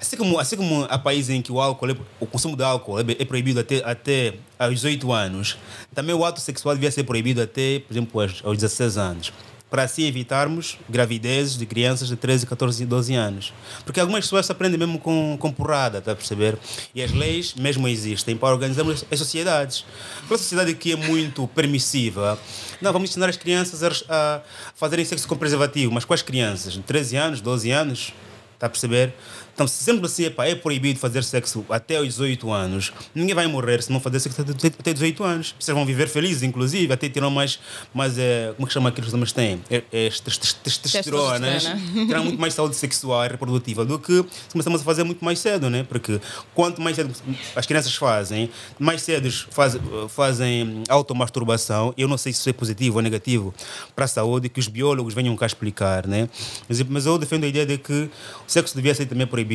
assim como, assim como há países em que o álcool, é- o consumo de álcool é, é proibido até, até aos 18 anos, também o ato sexual devia ser proibido até, por exemplo, aos, aos 16 anos. Para assim evitarmos gravidezes de crianças de 13, 14 e 12 anos. Porque algumas pessoas aprendem mesmo com, com porrada, está a perceber? E as leis mesmo existem para organizarmos as sociedades. Uma sociedade que é muito permissiva, não, vamos ensinar as crianças a, a fazerem sexo com preservativo. Mas quais crianças? De 13 anos, 12 anos? Está a perceber? Então, se sempre assim epá, é proibido fazer sexo até aos 18 anos, ninguém vai morrer se não fazer sexo até até 18 anos. Vocês vão viver felizes, inclusive, até terão mais, mais é, como é que chama aquilo que os homens têm? É, é, tes- tes- tes- testosterona. Testosterona. [laughs] Terão muito mais saúde sexual e reprodutiva do que se começamos a fazer muito mais cedo, né? Porque quanto mais cedo as crianças fazem, mais cedo faz, fazem automasturbação. Eu não sei se isso é positivo ou negativo para a saúde, que os biólogos venham cá explicar, né? Mas, mas eu defendo a ideia de que o sexo devia ser também proibido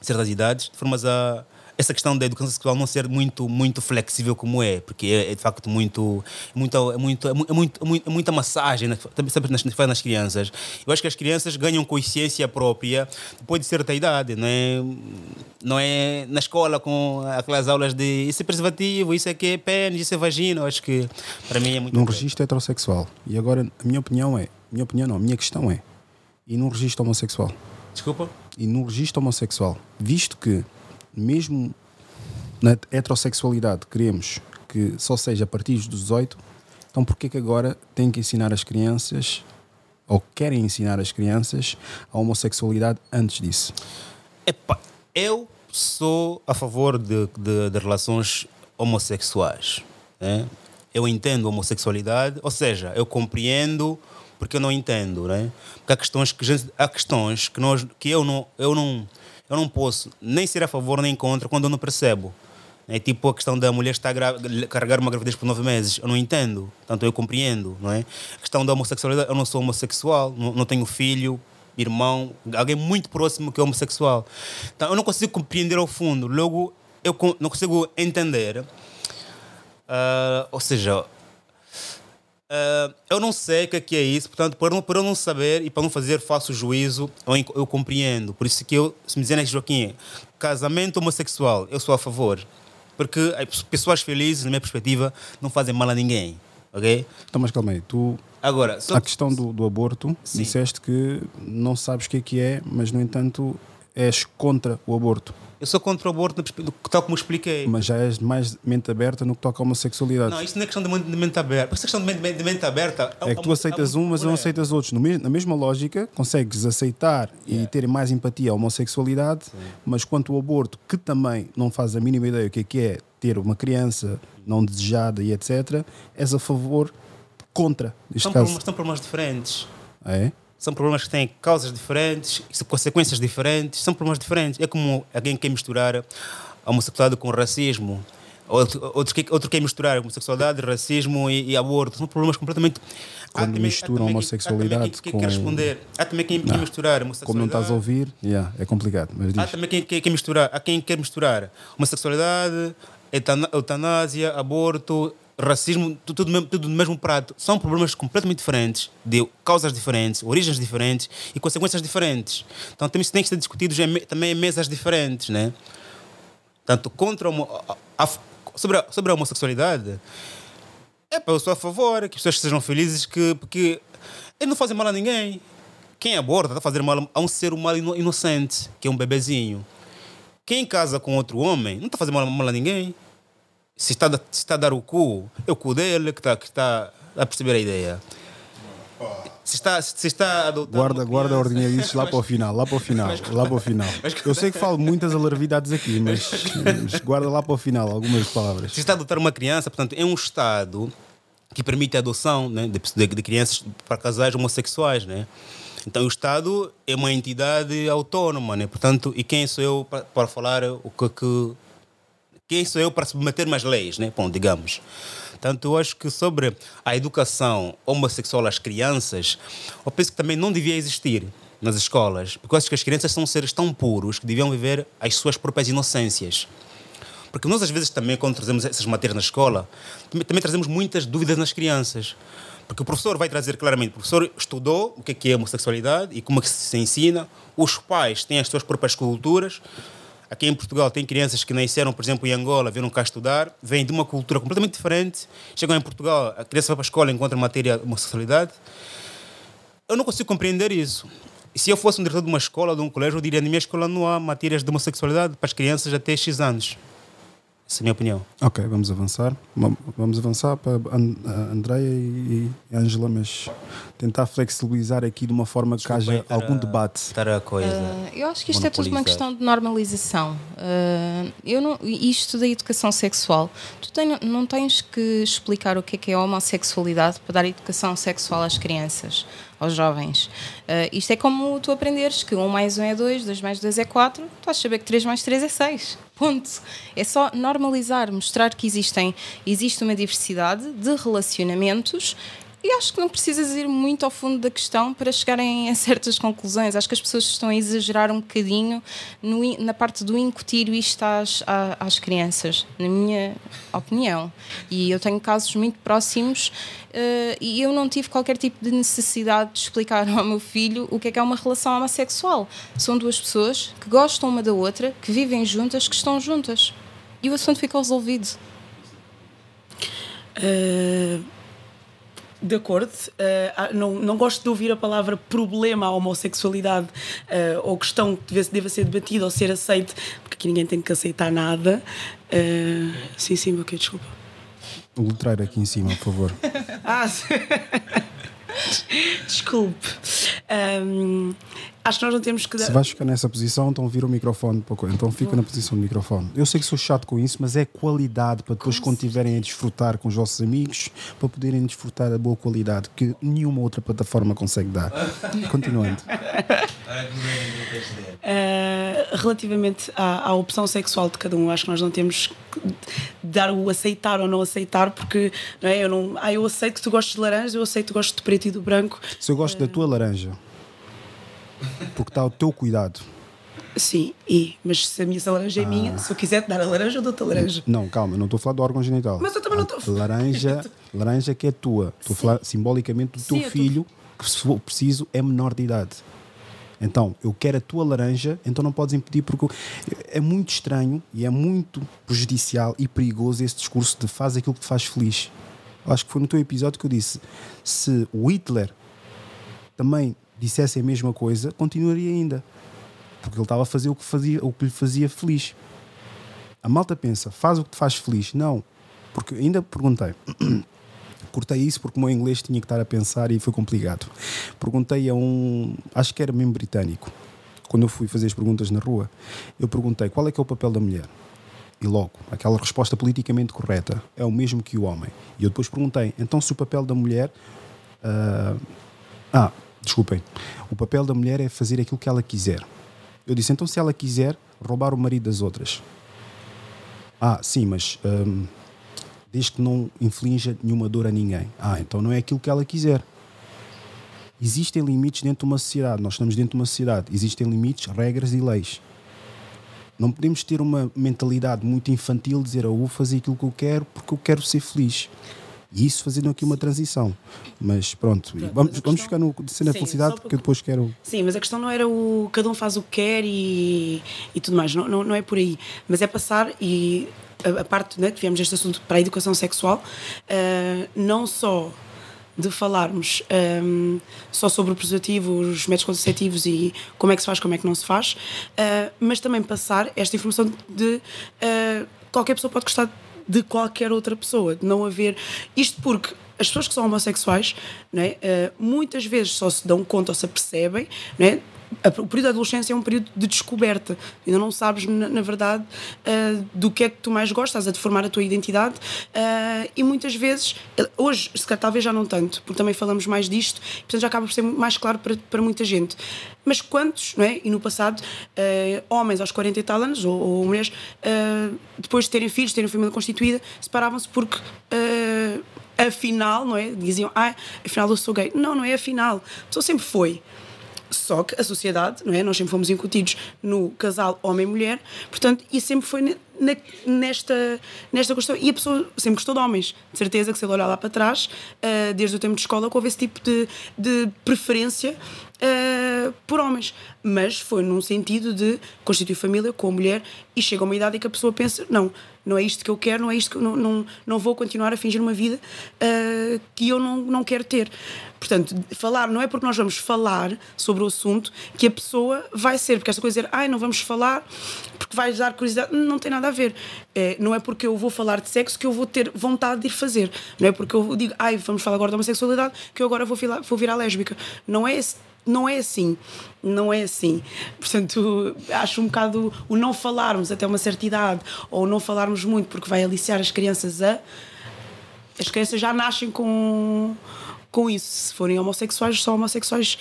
certas idades, de formas a essa questão da educação sexual não ser muito muito flexível como é, porque é, é de facto muito muito é muito é muito, é muito, é é muita massagem né, também sempre nas, faz nas crianças. Eu acho que as crianças ganham consciência própria depois de certa idade, não é não é na escola com aquelas aulas de isso é preservativo, isso é que é pênis, isso é vagina. Eu acho que para mim é muito Num registro heterossexual. E agora, a minha opinião é, minha opinião não, a minha questão é, e num registro homossexual? Desculpa. E num registro homossexual, visto que mesmo na heterossexualidade queremos que só seja a partir dos 18, então porquê que agora tem que ensinar as crianças, ou querem ensinar as crianças, a homossexualidade antes disso? Epá, eu sou a favor de, de, de relações homossexuais. né? Eu entendo a homossexualidade, ou seja, eu compreendo porque eu não entendo, né? Porque há questões que há questões que nós que eu não eu não eu não posso nem ser a favor nem contra quando eu não percebo. É tipo a questão da mulher estar gra- carregar uma gravidez por nove meses. Eu não entendo, tanto eu compreendo, não é? A questão da homossexualidade, eu não sou homossexual, não, não tenho filho, irmão, alguém muito próximo que é homossexual. Então eu não consigo compreender ao fundo. Logo, eu não consigo entender. ah, ou seja, ah, eu não sei o que é, que é isso, portanto, por, por eu não saber e para não fazer falso juízo, eu, eu compreendo. Por isso que eu, se me dizem, Joaquim, casamento homossexual, eu sou a favor. Porque as pessoas felizes, na minha perspectiva, não fazem mal a ninguém. Ok? Então, mas calma aí, tu, Agora, só a questão do, do aborto, Sim. disseste que não sabes o que é que é, mas no entanto és contra o aborto? Eu sou contra o aborto, tal como expliquei. Mas já és mais mente aberta no que toca a homossexualidade. Não, isso não é questão de mente, aberta. Essa questão de mente, de mente aberta. É que tu aceitas um, mas não aceitas outros. Na mesma lógica, consegues aceitar e ter mais empatia à homossexualidade, mas quanto ao aborto, que também não faz a mínima ideia o que é que é ter uma criança não desejada e etc., és a favor, contra, neste São caso. problemas, são problemas diferentes. É? São problemas que têm causas diferentes, consequências diferentes, são problemas diferentes. É como alguém quer misturar a homossexualidade com racismo. Outro, outro, que- outro quer misturar homossexualidade, racismo e, e aborto. São problemas completamente. Há Quando também- misturam há homossexualidade quem, quem com- quer responder. Há também quem quer misturar homossexualidade. Como não estás a ouvir, yeah, é complicado. Mas diz. Há também quem, quer misturar, há quem quer misturar homossexualidade, eutanásia, aborto, racismo, tu- tudo, tudo no mesmo prato. São problemas completamente diferentes, de causas diferentes, origens diferentes e consequências diferentes. Então isso tem que ser discutido em me- também em mesas diferentes, né? Tanto contra a a- sobre, a, sobre a homossexualidade, é eu sou a favor que as pessoas sejam felizes, que, porque eles não fazem mal a ninguém. Quem aborta está a fazer mal a um ser humano ino- inocente, que é um bebezinho. Quem casa com outro homem não está mal, mal a ninguém. Se está, a dar- se está a dar o cu, é o cu dele que está, que está a perceber a ideia. Se está, se está a adotar Guarda, guarda a criança- ordem disso lá [laughs] para o final, lá para o final, lá para o final. Eu sei que falo muitas alarvidades aqui, [laughs] mas, mas guarda lá para o final algumas palavras. Se está a adotar uma criança, portanto, é um Estado que permite a adoção né, de, de- de crianças para casais homossexuais. Né? Então, o Estado é uma entidade autónoma, né? portanto, e quem sou eu para, para falar o que, que. Quem sou eu para submeter mais leis, né? Bom, digamos. Portanto, eu acho que sobre a educação homossexual às crianças, eu penso que também não devia existir nas escolas, porque eu acho que as crianças são seres tão puros que deviam viver as suas próprias inocências. Porque nós, às vezes, também, quando trazemos essas matérias na escola, também, também trazemos muitas dúvidas nas crianças. Porque o professor vai trazer claramente, o professor estudou o que é, que é homossexualidade e como é que se ensina, os pais têm as suas próprias culturas. Aqui em Portugal tem crianças que nasceram, por exemplo, em Angola, vieram cá estudar, vêm de uma cultura completamente diferente, chegam em Portugal, a criança vai para a escola e encontra matéria de homossexualidade. Eu não consigo compreender isso. Se eu fosse um diretor de uma escola, de um colégio, eu diria: na minha escola não há matérias de homossexualidade para as crianças até X anos. Essa é a minha opinião. Ok, vamos avançar. Vam- Vamos avançar para a Andreia e e Ângela, mas tentar flexibilizar aqui de uma forma que haja Desculpa, algum a- debate. Estar a coisa. Ah, eu acho que isto é tudo uma questão de normalização. Ah, eu não, isto da educação sexual, tu tem- não tens que explicar o que é que é homossexualidade para dar educação sexual às crianças, aos jovens. Ah, isto é como tu aprenderes que 1 mais 1 é 2, 2 mais 2 é 4, tu vais saber que 3 mais 3 é 6. Ponto. É só normalizar, mostrar que existem, existe uma diversidade de relacionamentos e acho que não precisas ir muito ao fundo da questão para chegarem a certas conclusões. Acho que as pessoas estão a exagerar um bocadinho no na parte do incutir isto às, às crianças, na minha opinião. E eu tenho casos muito próximos eh, e eu não tive qualquer tipo de necessidade de explicar [laughs] ao meu filho o que é que é uma relação homossexual. São duas pessoas que gostam uma da outra, que vivem juntas, que estão juntas. E o assunto ficou resolvido. Uh, de acordo. Uh, não, não gosto de ouvir a palavra problema à homossexualidade uh, ou questão que deve, deva ser debatida ou ser aceite, porque aqui ninguém tem que aceitar nada. Uh, sim, sim, ok, desculpa. O letreiro aqui em cima, por favor. [laughs] Ah, sim. [laughs] desculpe. Um, acho que nós não temos que dar. Se vais ficar nessa posição, então vira o microfone. para co- Então fica na posição do microfone. Eu sei que sou chato com isso, mas é qualidade para depois, quando estiverem a desfrutar com os vossos amigos, para poderem desfrutar da boa qualidade que nenhuma outra plataforma consegue dar. Continuando. Uh, [laughs] relativamente à, à opção sexual de cada um, acho que nós não temos que dar o aceitar ou não aceitar, porque não é? eu, não, ah, eu aceito que tu gostes de laranja, eu aceito que tu gostes de preto e do branco. Se eu gosto da tua laranja, porque está ao teu cuidado. Sim, e, mas se a minha laranja é Ah. minha, se eu quiser te dar a laranja, eu dou-te a laranja. Não, calma, não estou a falar do órgão genital. Mas eu também não estou a Laranja, [laughs] laranja que é tua. Estou a falar simbolicamente do Sim, teu filho, que se for preciso é menor de idade. Então, eu quero a tua laranja, então não podes impedir, porque é muito estranho e é muito prejudicial e perigoso esse discurso de faz aquilo que te faz feliz. Acho que foi no teu episódio que eu disse: se o Hitler também dissesse a mesma coisa, continuaria ainda. Porque ele estava a fazer o que, fazia, o que lhe fazia feliz. A malta pensa, faz o que te faz feliz. Não. Porque ainda perguntei. [clears throat] Cortei isso porque o meu inglês tinha que estar a pensar e foi complicado. Perguntei a um. Acho que era mesmo britânico. Quando eu fui fazer as perguntas na rua, eu perguntei qual é que é o papel da mulher. E logo, aquela resposta politicamente correta é o mesmo que o homem. E eu depois perguntei, então se o papel da mulher. ah, ah, desculpem. O papel da mulher é fazer aquilo que ela quiser. Eu disse, então se ela quiser roubar o marido das outras. Ah, sim, mas hum, desde que não inflinja nenhuma dor a ninguém. Ah, então não é aquilo que ela quiser. Existem limites dentro de uma sociedade. Nós estamos dentro de uma sociedade. Existem limites, regras e leis. Não podemos ter uma mentalidade muito infantil dizer eu vou fazer aquilo que eu quero porque eu quero ser feliz. E isso fazendo aqui uma transição. Mas pronto, Pronto, vamos, mas vamos questão- ficar no de cena Sim, felicidade porque porque- eu depois quero. Sim, mas a questão não era o cada um faz o que quer e, e tudo mais, não, não, não é por aí. Mas é passar e a, a parte né, que viemos deste assunto para a educação sexual, ah, não só de falarmos ahm, só sobre o preservativo, os métodos contraceptivos e como é que se faz, como é que não se faz, ah, mas também passar esta informação de ah, qualquer pessoa pode gostar de qualquer outra pessoa, de não haver isto porque as pessoas que são homossexuais não é, ah, muitas vezes só se dão conta ou se apercebem é, a- o período da adolescência é um período de descoberta. Ainda não sabes, na, verdade, ah, do que é que tu mais gostas, a deformar a tua identidade. ah, e muitas vezes, hoje, se calhar, talvez já não tanto, porque também falamos mais disto, portanto já acaba por ser mais claro para, para muita gente. Mas quantos, não é? E no passado, ah, homens aos 40 e tal anos, ou, ou mulheres, depois de terem filhos, terem família constituída, separavam-se porque. afinal, não é? Diziam, ah, afinal eu sou gay. Não, não é afinal. A pessoa sempre foi. Só que a sociedade, não é? Nós sempre fomos incutidos no casal homem-mulher, portanto, e sempre foi na- nesta, nesta questão. E a pessoa sempre gostou de homens, de certeza que se ele olhar lá para trás, ah, desde o tempo de escola, que houve esse tipo de, de preferência ah, por homens. Mas foi num sentido de constituir família com a mulher e chega uma idade em que a pessoa pensa: não, não é isto que eu quero, não é isto que eu não, não, não vou continuar a fingir uma vida ah, que eu não, não quero ter. Portanto, falar não é porque nós vamos falar sobre o assunto que a pessoa vai ser, porque esta coisa de dizer, ai, não vamos falar porque vais dar curiosidade, não tem nada a ver. É, não é porque eu vou falar de sexo que eu vou ter vontade de ir fazer. Não é porque eu digo, ai, vamos falar agora de homossexualidade que eu agora vou vou virar lésbica. Não é esse não é assim. Não é assim. Portanto, acho um bocado o não falarmos até uma certa idade ou não falarmos muito porque vai aliciar as crianças a. As crianças já nascem com, com isso. Se forem homossexuais, são homossexuais.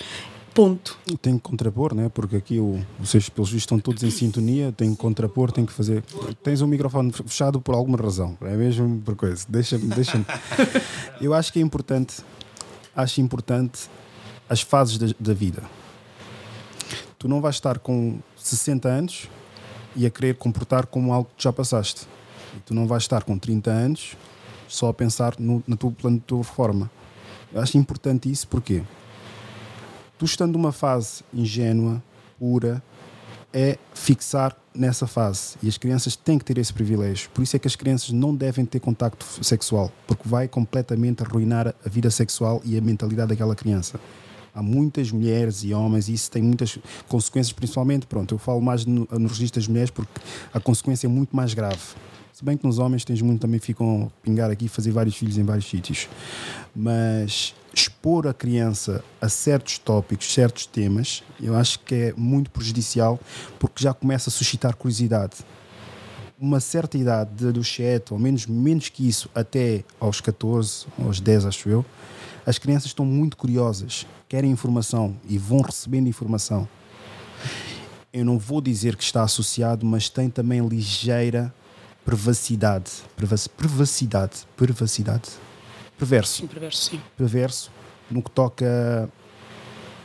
Ponto. Tem que contrapor, né? porque aqui o, vocês, pelos vistos, estão todos em sintonia. Tem que contrapor, tem que fazer. Tens o microfone fechado por alguma razão, é mesmo por coisa. Deixa-me, deixa-me. [laughs] Eu acho que é importante, acho importante as fases da, da vida. Tu não vais estar com 60 anos e a querer comportar como algo que já passaste. E tu não vais estar com 30 anos só a pensar no, na tua plano de tua reforma. Eu acho importante isso porque tu estando numa fase ingênua, pura, é fixar nessa fase. E as crianças têm que ter esse privilégio. Por isso é que as crianças não devem ter contacto sexual, porque vai completamente arruinar a vida sexual e a mentalidade daquela criança. Há muitas mulheres e homens, e isso tem muitas consequências, principalmente, pronto, eu falo mais no, no registro das mulheres porque a consequência é muito mais grave. Se bem que nos homens tens muito também ficam a pingar aqui e fazer vários filhos em vários sítios. Mas expor a criança a certos tópicos, certos temas, eu acho que é muito prejudicial porque já começa a suscitar curiosidade. Uma certa idade de, dos 7, ou menos, menos que isso, até aos 14, aos 10, acho eu, as crianças estão muito curiosas, querem informação e vão recebendo informação. Eu não vou dizer que está associado, mas tem também ligeira privacidade. Privac- Privacidade. Privacidade. Perverso Sim, perverso, sim. perverso no que toca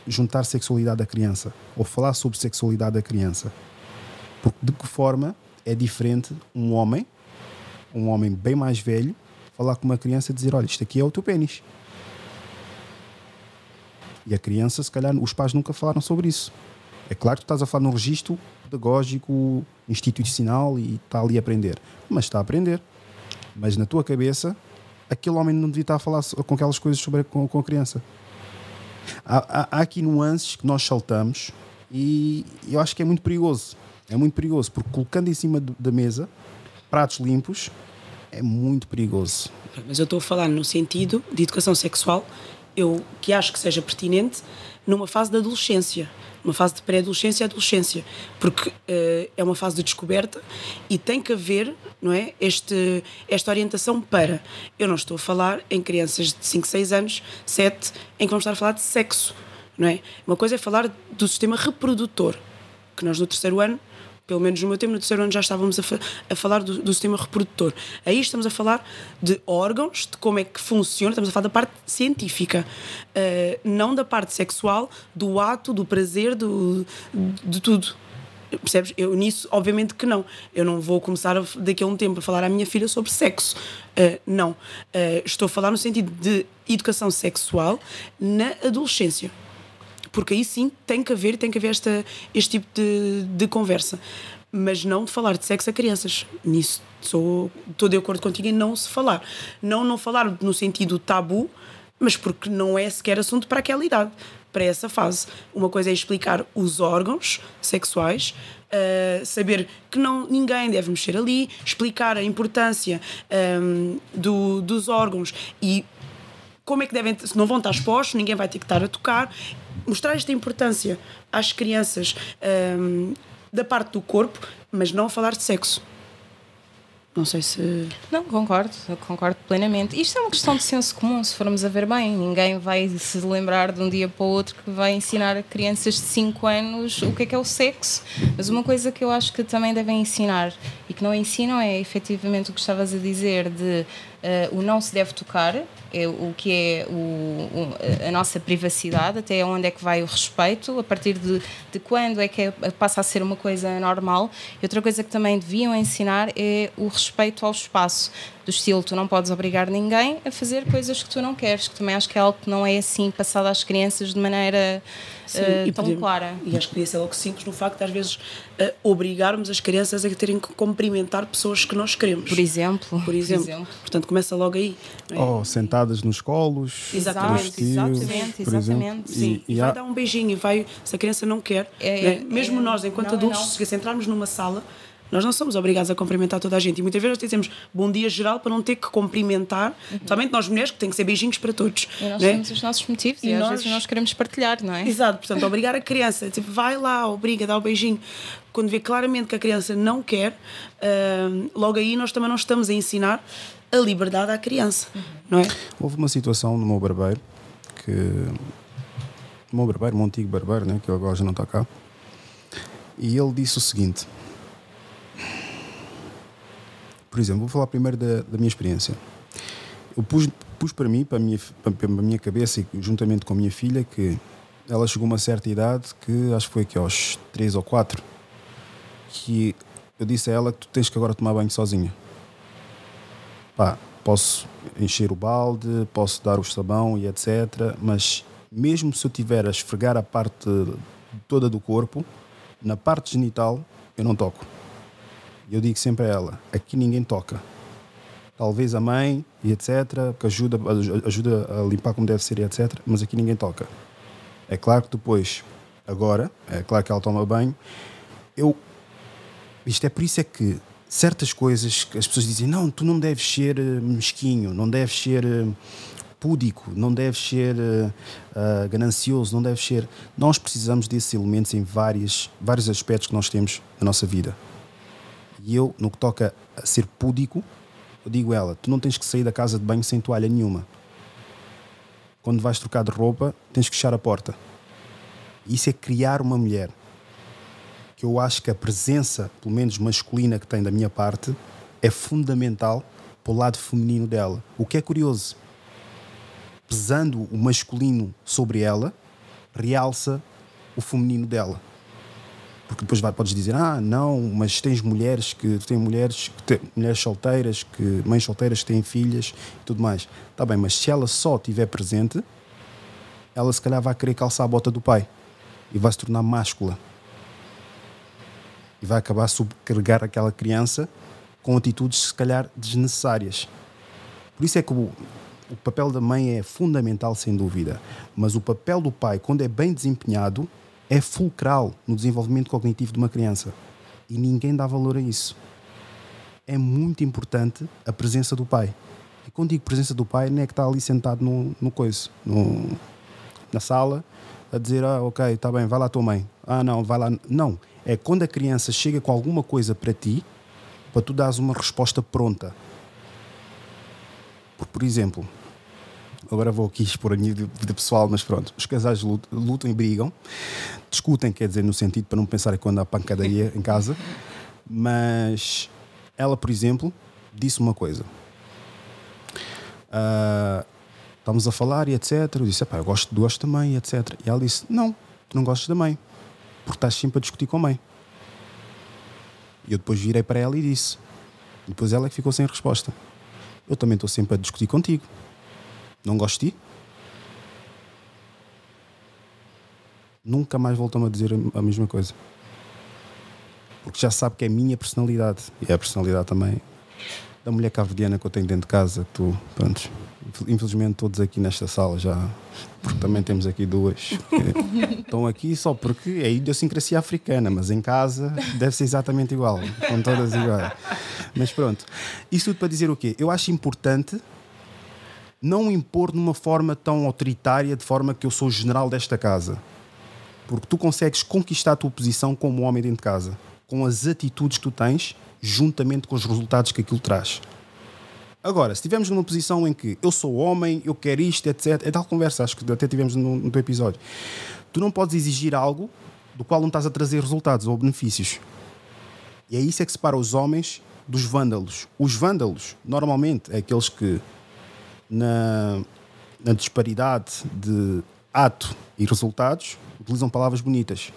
juntar sexualidade à criança ou falar sobre sexualidade da criança. Porque de que forma é diferente um homem, um homem bem mais velho, falar com uma criança e dizer: Olha, isto aqui é o teu pênis. E a criança, se calhar, os pais nunca falaram sobre isso. É claro que tu estás a falar num registro pedagógico, institucional e está ali a aprender. Mas está a aprender. Mas na tua cabeça, aquele homem não devia estar a falar com aquelas coisas sobre, com, com a criança. Há, há- há aqui nuances que nós saltamos E eu acho que é muito perigoso. É muito perigoso, porque colocando em cima do- da mesa pratos limpos é muito perigoso. Mas eu estou a falar no sentido de educação sexual, eu que acho que seja pertinente numa fase da adolescência, numa fase de pré-adolescência e adolescência, porque eh, é uma fase de descoberta e tem que haver, não é, este, esta orientação para. Eu não estou a falar em crianças de 5, 6 anos, 7, em que vamos estar a falar de sexo, não é? Uma coisa é falar do sistema reprodutor, que nós no terceiro ano pelo menos no meu tempo, no terceiro ano já estávamos a, fa- a falar do, do sistema reprodutor. Aí estamos a falar de órgãos, de como é que funciona, estamos a falar da parte científica, eh, não da parte sexual, do ato, do prazer, do, de tudo. Percebes? Eu nisso, obviamente que não. Eu não vou começar a- daqui a um tempo a falar à minha filha sobre sexo. Eh, não. Eh, estou a falar no sentido de educação sexual na adolescência porque aí sim tem que haver, tem que haver esta, este tipo de, de conversa. Mas não de falar de sexo a crianças. Nisso sou, estou de acordo contigo em não se falar. Não não falar no sentido tabu, mas porque não é sequer assunto para aquela idade, para essa fase. Uma coisa é explicar os órgãos sexuais, uh, saber que não, ninguém deve mexer ali, explicar a importância um, do, dos órgãos e como é que devem, se não vão estar expostos, ninguém vai ter que estar a tocar. Mostrar esta importância às crianças hum, da parte do corpo, mas não falar de sexo. Não sei se. Não, concordo, concordo plenamente. Isto é uma questão de senso comum, se formos a ver bem. Ninguém vai se lembrar de um dia para o outro que vai ensinar a crianças de 5 anos o que é que é o sexo. Mas uma coisa que eu acho que também devem ensinar e que não ensinam é efetivamente o que estavas a dizer de uh, o não se deve tocar, é o que é o, o, a nossa privacidade, até onde é que vai o respeito, a partir de, de quando é que é- passa a ser uma coisa normal. E outra coisa que também deviam ensinar é o respeito ao espaço. Do estilo, tu não podes obrigar ninguém a fazer coisas que tu não queres, que também acho que é algo que não é assim passado às crianças de maneira uh, e tão podemos- clara. E acho que podia ser logo simples no facto de, às vezes, uh, obrigarmos as crianças a terem que cumprimentar pessoas que nós queremos. Por exemplo. Por exemplo. Portanto, começa logo aí. é? Ou sentadas nos colos, Exatamente, nos tios, exatamente, por exemplo. exatamente. Sim, e, E, e vai há- dar um beijinho, e vai, se a criança não quer, É- né? é- mesmo é- nós, enquanto não adultos, não. se entrarmos numa sala, nós não somos obrigados a cumprimentar toda a gente. E muitas vezes nós dizemos bom dia geral para não ter que cumprimentar, somente nós mulheres, que tem que ser beijinhos para todos. Uhum. E nós né? temos os nossos motivos e, E às nós- vezes nós queremos partilhar, não é? Exato, portanto, [laughs] obrigar a criança, tipo, vai lá, obriga, dá o beijinho. Quando vê claramente que a criança não quer, hum, logo aí nós também não estamos a ensinar a liberdade à criança, não é? Houve uma situação no meu barbeiro que. O meu barbeiro, o meu antigo barbeiro, né, que agora já não está cá. E ele disse o seguinte: Por exemplo, vou falar primeiro da, da minha experiência. Eu pus, pus para mim, para a, minha, para, a minha cabeça e juntamente com a minha filha, que ela chegou a uma certa idade, que acho que foi aqui aos 3 ou 4, que eu disse a ela que tu tens que agora tomar banho sozinha pá, posso encher o balde, posso dar o sabão e etc. Mas mesmo se eu tiver a esfregar a parte toda do corpo, na parte genital eu não toco. E eu digo sempre a ela: aqui ninguém toca. Talvez a mãe e etc. que ajuda, ajuda a limpar como deve ser e etc. Mas aqui ninguém toca. É claro que depois, agora, é claro que ela toma banho. Eu isto é por isso é que certas coisas que as pessoas dizem, não, tu não deves ser eh, mesquinho, não deves ser eh, púdico, não deves ser ah, ganancioso, não deves ser. Nós precisamos desses elementos em várias, vários aspectos que nós temos na nossa vida. E eu, no que toca a ser púdico, eu digo a ela, tu não tens que sair da casa de banho sem toalha nenhuma. Quando vais trocar de roupa, tens que fechar a porta. Isso é criar uma mulher que eu acho que a presença, pelo menos masculina, que tem da minha parte, é fundamental para o lado feminino dela. O que é curioso, pesando o masculino sobre ela, realça o feminino dela. Porque depois vai, podes dizer, ah, não, mas tens mulheres que têm mulheres, que têm, mulheres solteiras, que, mães solteiras que têm filhas e tudo mais. Está bem, mas se ela só estiver presente, ela se calhar vai querer calçar a bota do pai e vai se tornar máscula e vai acabar a subcarregar aquela criança com atitudes, se calhar, desnecessárias. Por isso é que o, o papel da mãe é fundamental, sem dúvida, mas o papel do pai, quando é bem desempenhado, é fulcral no desenvolvimento cognitivo de uma criança. E ninguém dá valor a isso. É muito importante a presença do pai. E quando digo presença do pai, não é que está ali sentado no, no coiso, no, na sala, a dizer, ah, ok, está bem, vai lá tua mãe. Ah, não, vai lá. Não. É quando a criança chega com alguma coisa para ti, para tu dares uma resposta pronta. Por, por exemplo, agora vou aqui expor a nível de pessoal, mas pronto, os casais lutam, e brigam, discutem, quer dizer, no sentido para não pensar quando há pancadaria em casa, mas ela, por exemplo, disse uma coisa. Uh, estamos a falar e etc. Eu disse, eu gosto, gosto da mãe etc. E ela disse, não, tu não gostas da mãe, porque estás sempre a discutir com a mãe. E eu depois virei para ela e disse. Depois ela é que ficou sem resposta. Eu também estou sempre a discutir contigo. Não gosto de ti? Nunca mais voltou-me a dizer a mesma coisa. Porque já sabe que é a minha personalidade. E é a personalidade também da mulher cavediana que eu tenho dentro de casa. Tu, pronto, infelizmente todos aqui nesta sala já, porque também temos aqui duas [laughs] estão aqui só porque é idiosincrasia africana, mas em casa deve ser exatamente igual, com todas iguais. Mas pronto, isso tudo para dizer o quê? Eu acho importante não impor de uma forma tão autoritária, de forma que eu sou o general desta casa. Porque tu consegues conquistar a tua posição como homem dentro de casa, com as atitudes que tu tens, juntamente com os resultados que aquilo traz. Agora, se estivermos numa posição em que eu sou homem, eu quero isto, etc., é tal conversa, acho que até tivemos no, no teu episódio. Tu não podes exigir algo do qual não estás a trazer resultados ou benefícios. E é isso é que separa os homens dos vândalos. Os vândalos, normalmente, é aqueles que na, na disparidade de ato e resultados, utilizam palavras bonitas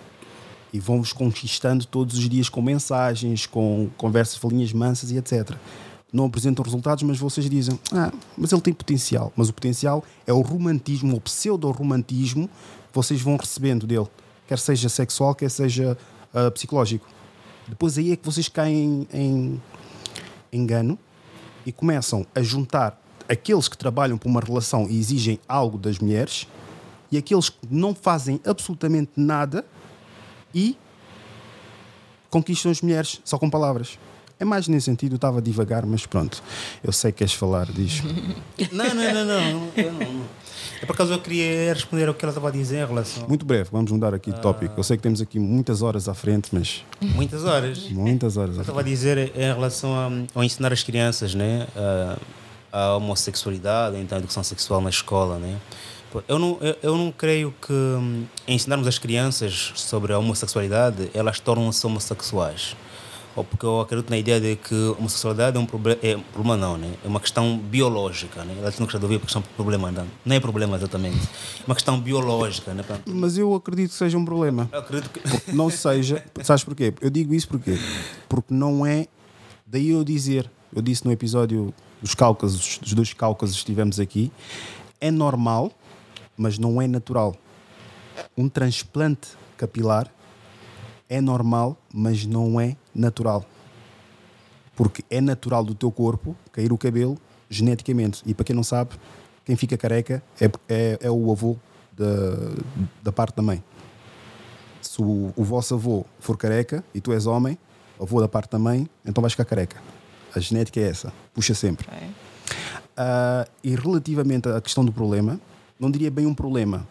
e vão-vos conquistando todos os dias com mensagens, com conversas, falinhas mansas e etc. Não apresentam resultados, mas vocês dizem: Ah, mas ele tem potencial. Mas o potencial é o romantismo, o pseudo-romantismo que vocês vão recebendo dele, quer seja sexual, quer seja uh, psicológico. Depois aí é que vocês caem em engano e começam a juntar aqueles que trabalham por uma relação e exigem algo das mulheres e aqueles que não fazem absolutamente nada e conquistam as mulheres só com palavras. É mais nesse sentido, eu estava devagar, mas pronto, eu sei que queres falar disso. [laughs] Não, não, não, não. É por causa eu queria responder ao que ela estava a dizer em relação. Muito breve, vamos mudar aqui de tópico. Eu sei que temos aqui muitas horas à frente, mas. Muitas horas. Muitas horas. Eu estava a dizer em relação a, a ensinar as crianças, né? A, a homossexualidade, então a educação sexual na escola, né? Eu não, eu, eu não creio que hum, ensinarmos as crianças sobre a homossexualidade, elas tornam-se homossexuais. Ou porque eu acredito na ideia de que a homossexualidade é um problema, é um problema não, né? É uma questão biológica, né? Ela não gosta de ouvir porque questão problema, não. não é problema exatamente. É uma questão biológica, né? Mas eu acredito que seja um problema. Eu acredito que... Porque não seja, sabes porquê? Eu digo isso porque porque não é daí eu dizer, eu disse no episódio dos Cáucasos, dos dois Cáucasos estivemos aqui, é normal, mas não é natural. Um transplante capilar é normal, mas não é natural. Porque é natural do teu corpo cair o cabelo geneticamente. E para quem não sabe, quem fica careca é, é, é o avô da, da parte da mãe. Se o, o vosso avô for careca e tu és homem, avô da parte da mãe, então vais ficar careca. A genética é essa, puxa sempre. Okay. Uh, e relativamente à questão do problema, não diria bem um problema.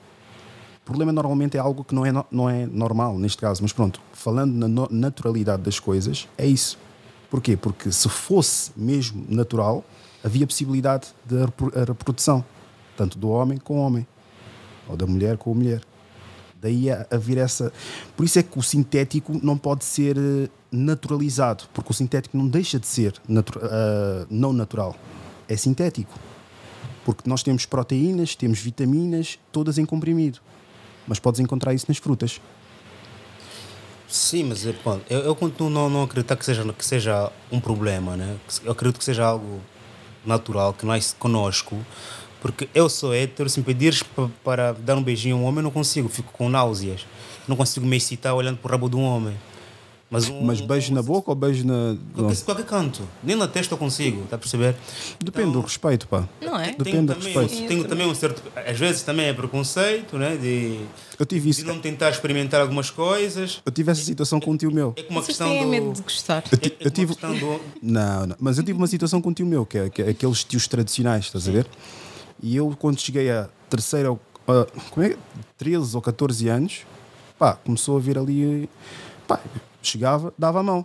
O problema normalmente é algo que não é, não é normal, neste caso, mas pronto, falando na naturalidade das coisas, é isso. Porquê? Porque se fosse mesmo natural, havia possibilidade de reprodução, tanto do homem com o homem, ou da mulher com a mulher. Daí a, vir essa. Por isso é que o sintético não pode ser eh, naturalizado, porque o sintético não deixa de ser natu uh, não natural. É sintético. Porque nós temos proteínas, temos vitaminas, todas em comprimido. Mas podes encontrar isso nas frutas. Sim, mas bom, eu, eu continuo não, não acreditar que seja, que seja um problema. Né? Eu acredito que seja algo natural, que nasce conosco porque eu sou hétero, se me pedires para dar um beijinho a um homem, eu não consigo, fico com náuseas. Não consigo me excitar olhando para o rabo de um homem. Mas, um, Mas beijo na boca ou beijo na. Qualquer, qualquer canto. Nem na testa eu consigo, está a perceber? Depende do respeito, pá. Não é? Depende Tenho do também, respeito. tenho também um certo. Às vezes também é preconceito, né? De, Eu tive de isso. não tentar experimentar algumas coisas. Eu tive essa situação com um tio meu. É como uma Vocês questão têm do. medo de gostar. Eu, É, é eu tive. do. Não, não, mas eu tive uma situação com um tio meu, que é, que é aqueles tios tradicionais, estás a ver? E eu, quando cheguei a terceira, a, como é? 13 ou 14 anos, pá, começou a vir ali, pá, chegava, dava a mão.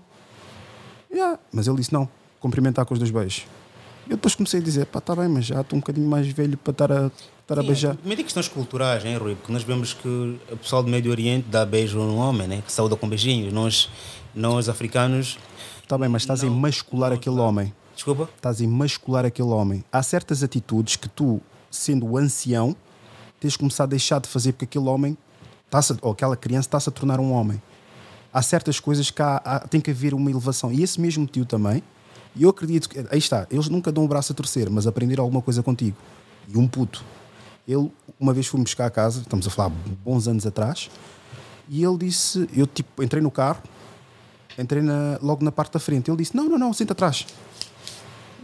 Yeah, mas ele disse não, cumprimentar com os dois beijos. Eu depois comecei a dizer, pá, tá bem, mas já estou um bocadinho mais velho para estar a, estar a Sim, beijar. Também tem questões culturais, hein, Rui? Porque nós vemos que o pessoal do Médio Oriente dá beijo no homem, né? Que saúda com beijinhos. Nós, nós africanos. Tá bem, mas estás a Não, emascular não, aquele não. homem. Desculpa? estás a emascular aquele homem. Há certas atitudes que tu, sendo ancião, tens de começar a deixar de fazer porque aquele homem, a- ou aquela criança, está-se a tornar um homem. Há certas coisas que há, há- tem que haver uma elevação. E esse mesmo tio também, e eu acredito que, aí está, eles nunca dão o braço a torcer, mas aprenderam alguma coisa contigo. E um puto. Ele, uma vez fui buscar a casa, estamos a falar bons anos atrás, e ele disse, eu tipo, entrei no carro, entrei na- logo na parte da frente. Ele disse: Não, não, não, senta atrás.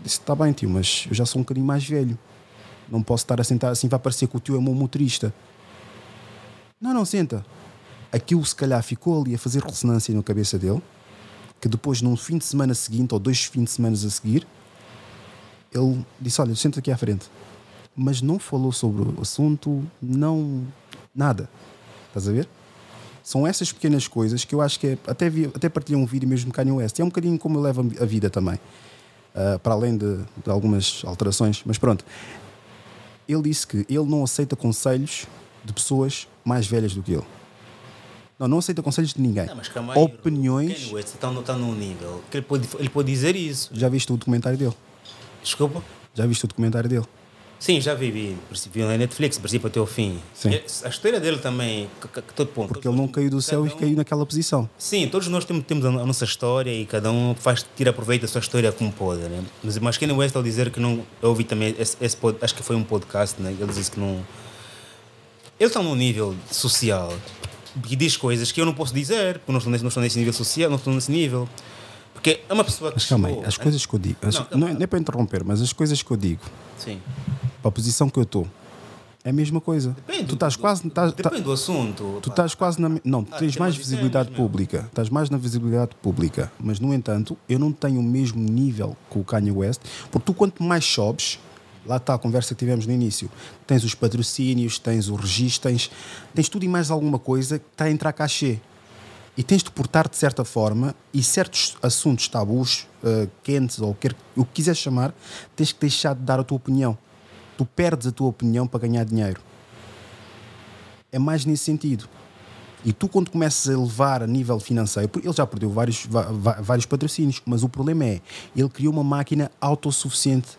Disse: Está bem, tio, mas eu já sou um bocadinho mais velho. Não posso estar a sentar assim, vai parecer que o tio é meu motorista. Não, não, senta. Aquilo se calhar ficou ali a fazer ressonância na cabeça dele, que depois, num fim de semana seguinte, ou dois fins de semana a seguir, ele disse: Olha, senta aqui à frente. Mas não falou sobre o assunto, não. nada. Estás a ver? São essas pequenas coisas que eu acho que é. Até, vi, até partilhei um vídeo mesmo de Kanye West. É um bocadinho como eu levo a vida também. Ah, para além de, de algumas alterações. Mas pronto. Ele disse que ele não aceita conselhos de pessoas mais velhas do que ele. Não, não aceita conselhos de ninguém. Não, mas calma aí, Rui. Opiniões. Kanye West está, no- está num nível que ele pode, ele pode dizer isso. Já viste o documentário dele? Desculpa? Já viste o documentário dele? Sim, já vi, vi, vi na Netflix, princípio até o fim. Sim. A história dele também, que, que, que todo ponto. Porque ele não caiu do céu e um- caiu naquela posição. Sim, todos nós temos, temos a a nossa história e cada um faz, tira proveito da sua história como pode, né? Mas, mas Kanye West ao dizer que não... Eu ouvi também, esse, esse pod- acho que foi um podcast, né? Ele disse que não... Ele está num nível social que diz coisas que eu não posso dizer, porque não estou nesse, não estou nesse nível social, não estou nesse nível. Porque é uma pessoa que Mas calma aí, as coisas que eu digo. as- Não, não, é, não é para interromper, mas as coisas que eu digo, Sim. para a posição que eu estou, é a mesma coisa. Depende tu estás do- quase. Estás, tá- Depende do assunto. Tu estás quase na. Não, Ah, tens mais visibilidade pública. Estás mais na visibilidade pública. Mas, no entanto, eu não tenho o mesmo nível que o Kanye West, porque tu, quanto mais sobes, lá está a conversa que tivemos no início, tens os patrocínios, tens o registro, tens, tens tudo e mais alguma coisa que está a entrar cachê. E tens de portar de certa forma e certos assuntos tabus, eh, quentes ou quer, o que quiseres chamar, tens que deixar de dar a tua opinião. Tu perdes a tua opinião para ganhar dinheiro é mais nesse sentido. E tu, quando começas a elevar a nível financeiro, ele já perdeu vários, vários patrocínios, mas o problema é, ele criou uma máquina autossuficiente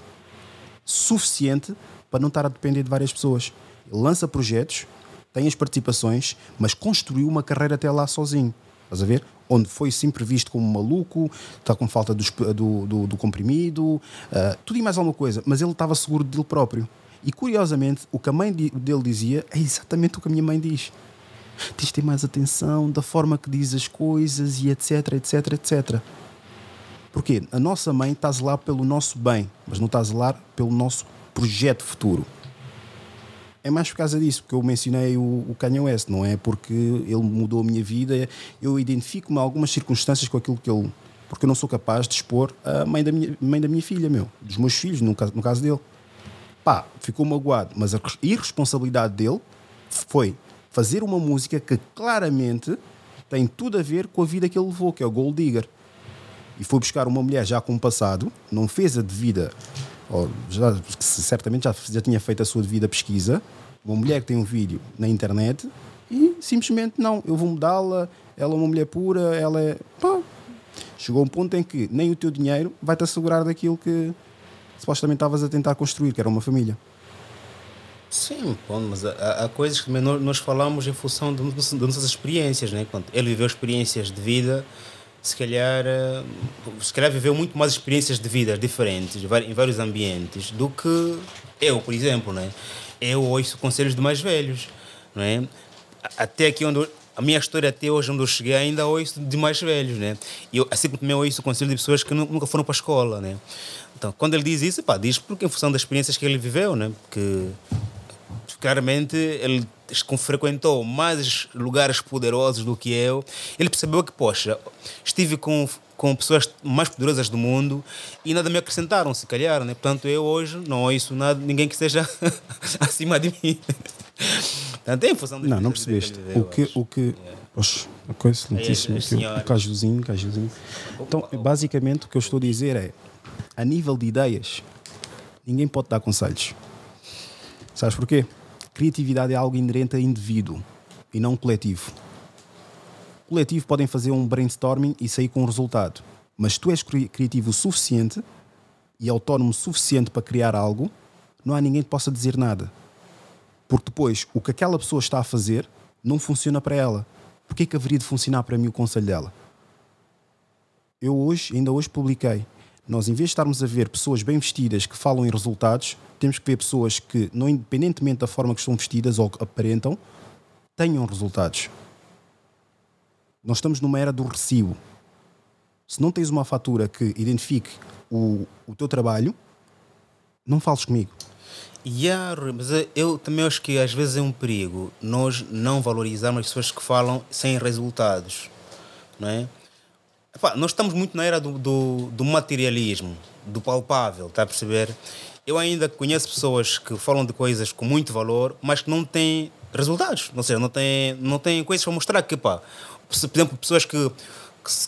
suficiente para não estar a depender de várias pessoas. Ele lança projetos, tem as participações, mas construiu uma carreira até lá sozinho. Estás a ver? Onde foi sempre visto como maluco, está com falta do, do, do- do comprimido, ah, tudo e mais alguma coisa, mas ele estava seguro dele próprio. E curiosamente, o que a mãe dele dizia é exatamente o que a minha mãe diz. Tens de ter mais atenção da forma que diz as coisas e etc, etc, etc. Porque a nossa mãe está a zelar pelo nosso bem, mas não está a zelar pelo nosso projeto futuro. É mais por causa disso que eu mencionei o, o Kanye West, não é porque ele mudou a minha vida. Eu identifico-me algumas circunstâncias com aquilo que ele. Porque eu não sou capaz de expor a mãe da minha, mãe da minha filha, meu, dos meus filhos, no caso, no caso dele. Pá, ficou magoado, mas a res- irresponsabilidade dele foi fazer uma música que claramente tem tudo a ver com a vida que ele levou, que é o Gold Digger e foi buscar uma mulher já com um passado, não fez a devida, já, certamente já, já tinha feito a sua devida pesquisa, uma mulher que tem um vídeo na internet e simplesmente não, eu vou mudá-la, ela é uma mulher pura, ela é. Pá. Chegou um ponto em que nem o teu dinheiro vai-te assegurar daquilo que supostamente estavas a tentar construir, que era uma família. Sim, bom, mas há, há coisas que nós, falamos em função de, das nossas experiências, né? Quando ele viveu experiências de vida, se calhar, eh, se calhar viveu muito mais experiências de vida diferentes, em vários ambientes, do que eu, por exemplo, né? Eu ouço conselhos de mais velhos, é? A- Até aqui onde a minha história até hoje, onde eu cheguei, ainda ouço de mais velhos, né? E eu, assim como também ouço o conselho de pessoas que nu- nunca foram para a escola, né? Então, quando ele diz isso, pá, diz porque em função das experiências que ele viveu, né? Que claramente ele frequentou mais lugares poderosos do que eu. Ele percebeu que, poxa, estive com, com pessoas mais poderosas do mundo e nada me acrescentaram, se calhar, né? Portanto, eu hoje não ouço nada, ninguém que esteja [laughs] acima de mim. Portanto, é em função Não, não percebeste. ele O viveu, que. acho. O que Oxe, uma coisa excelentíssima. É, senhora. cajuzinho, cajuzinho. Então, basicamente, o que eu estou a dizer é: a nível de ideias, ninguém pode dar conselhos. Sabes porquê? Criatividade é algo inerente a indivíduo e não coletivo. Coletivo podem fazer um brainstorming e sair com um resultado, mas tu és cri- criativo o suficiente e autónomo o suficiente para criar algo, não há ninguém que possa dizer nada. Porque depois o que aquela pessoa está a fazer não funciona para ela. Por que é que haveria de funcionar para mim o conselho dela? Eu hoje, ainda hoje publiquei. Nós, em vez de estarmos a ver pessoas bem vestidas que falam em resultados, temos que ver pessoas que, não independentemente da forma que estão vestidas ou que aparentam, tenham resultados. Nós estamos numa era do recibo. Se não tens uma fatura que identifique o, o teu trabalho, não fales comigo. Yeah, mas eu também acho que às vezes é um perigo nós não valorizarmos as pessoas que falam sem resultados, não é? Epá, nós estamos muito na era do, do, do materialismo, do palpável, está a perceber? Eu ainda conheço pessoas que falam de coisas com muito valor, mas que não têm resultados, ou seja, não têm, não têm coisas para mostrar que, pá, por exemplo, pessoas que,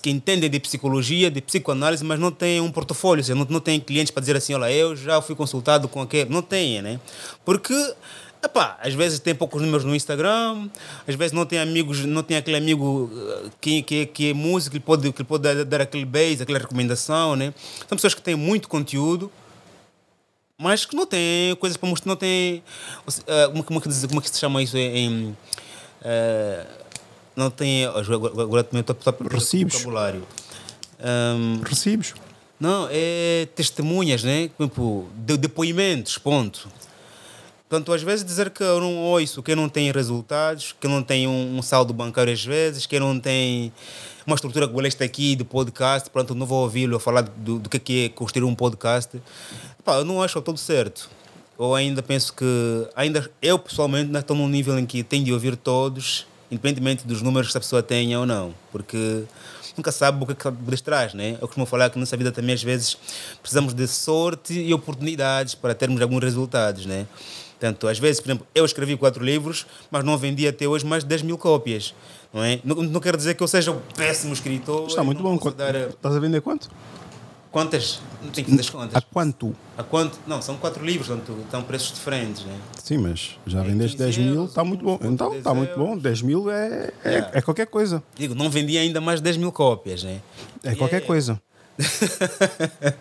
que, entendem de psicologia, de psicoanálise, mas não têm um portfólio, seja, não, não têm clientes para dizer assim, olha, eu já fui consultado com aquele, não têm, né? Porque Epá, às vezes tem poucos números no Instagram, às vezes não tem amigos, não tem aquele amigo eh, que, que, que é músico, que pode, que pode dar, dar aquele base, aquela recomendação, né? São pessoas que têm muito conteúdo, mas que não têm coisas para mostrar, não têm. eh, Como, é que como é que se chama isso em. eh, não tem. Agora, também estou Recibos. vocabulário. Ahm, Recibos. não, é testemunhas, né? Tipo, de, depoimentos, ponto. Portanto, às vezes dizer que eu não ouço, que não tem resultados, que não tem um, um saldo bancário às vezes, que não tem uma estrutura como esta aqui de podcast, pronto, não vou ouvi-lo a falar do, do que é que é construir um podcast. Pá, eu não acho tudo certo. Eu ainda penso que, ainda eu pessoalmente ainda estou num nível em que tenho de ouvir todos, independentemente dos números que essa pessoa tenha ou não, porque nunca sabe o que é que trás, né? Eu costumo falar que nessa vida também às vezes precisamos de sorte e oportunidades para termos alguns resultados, né? Portanto, às vezes, por exemplo, eu escrevi quatro livros, mas não vendi até hoje mais de 10 mil cópias, não é? Não, não quero dizer que eu seja um péssimo escritor. Está e muito bom. Dar, Estás a vender quanto? quantas? Não tenho que fazer as contas. A quanto? A quanto? Não, são quatro livros, portanto, estão preços diferentes, né? Sim, mas já É vendeste 15 10 mil, está muito bom. Então, 10 está muito bom. 10 mil é, é, é qualquer coisa. Digo, não vendi ainda mais de 10 mil cópias, né? É qualquer coisa. [laughs]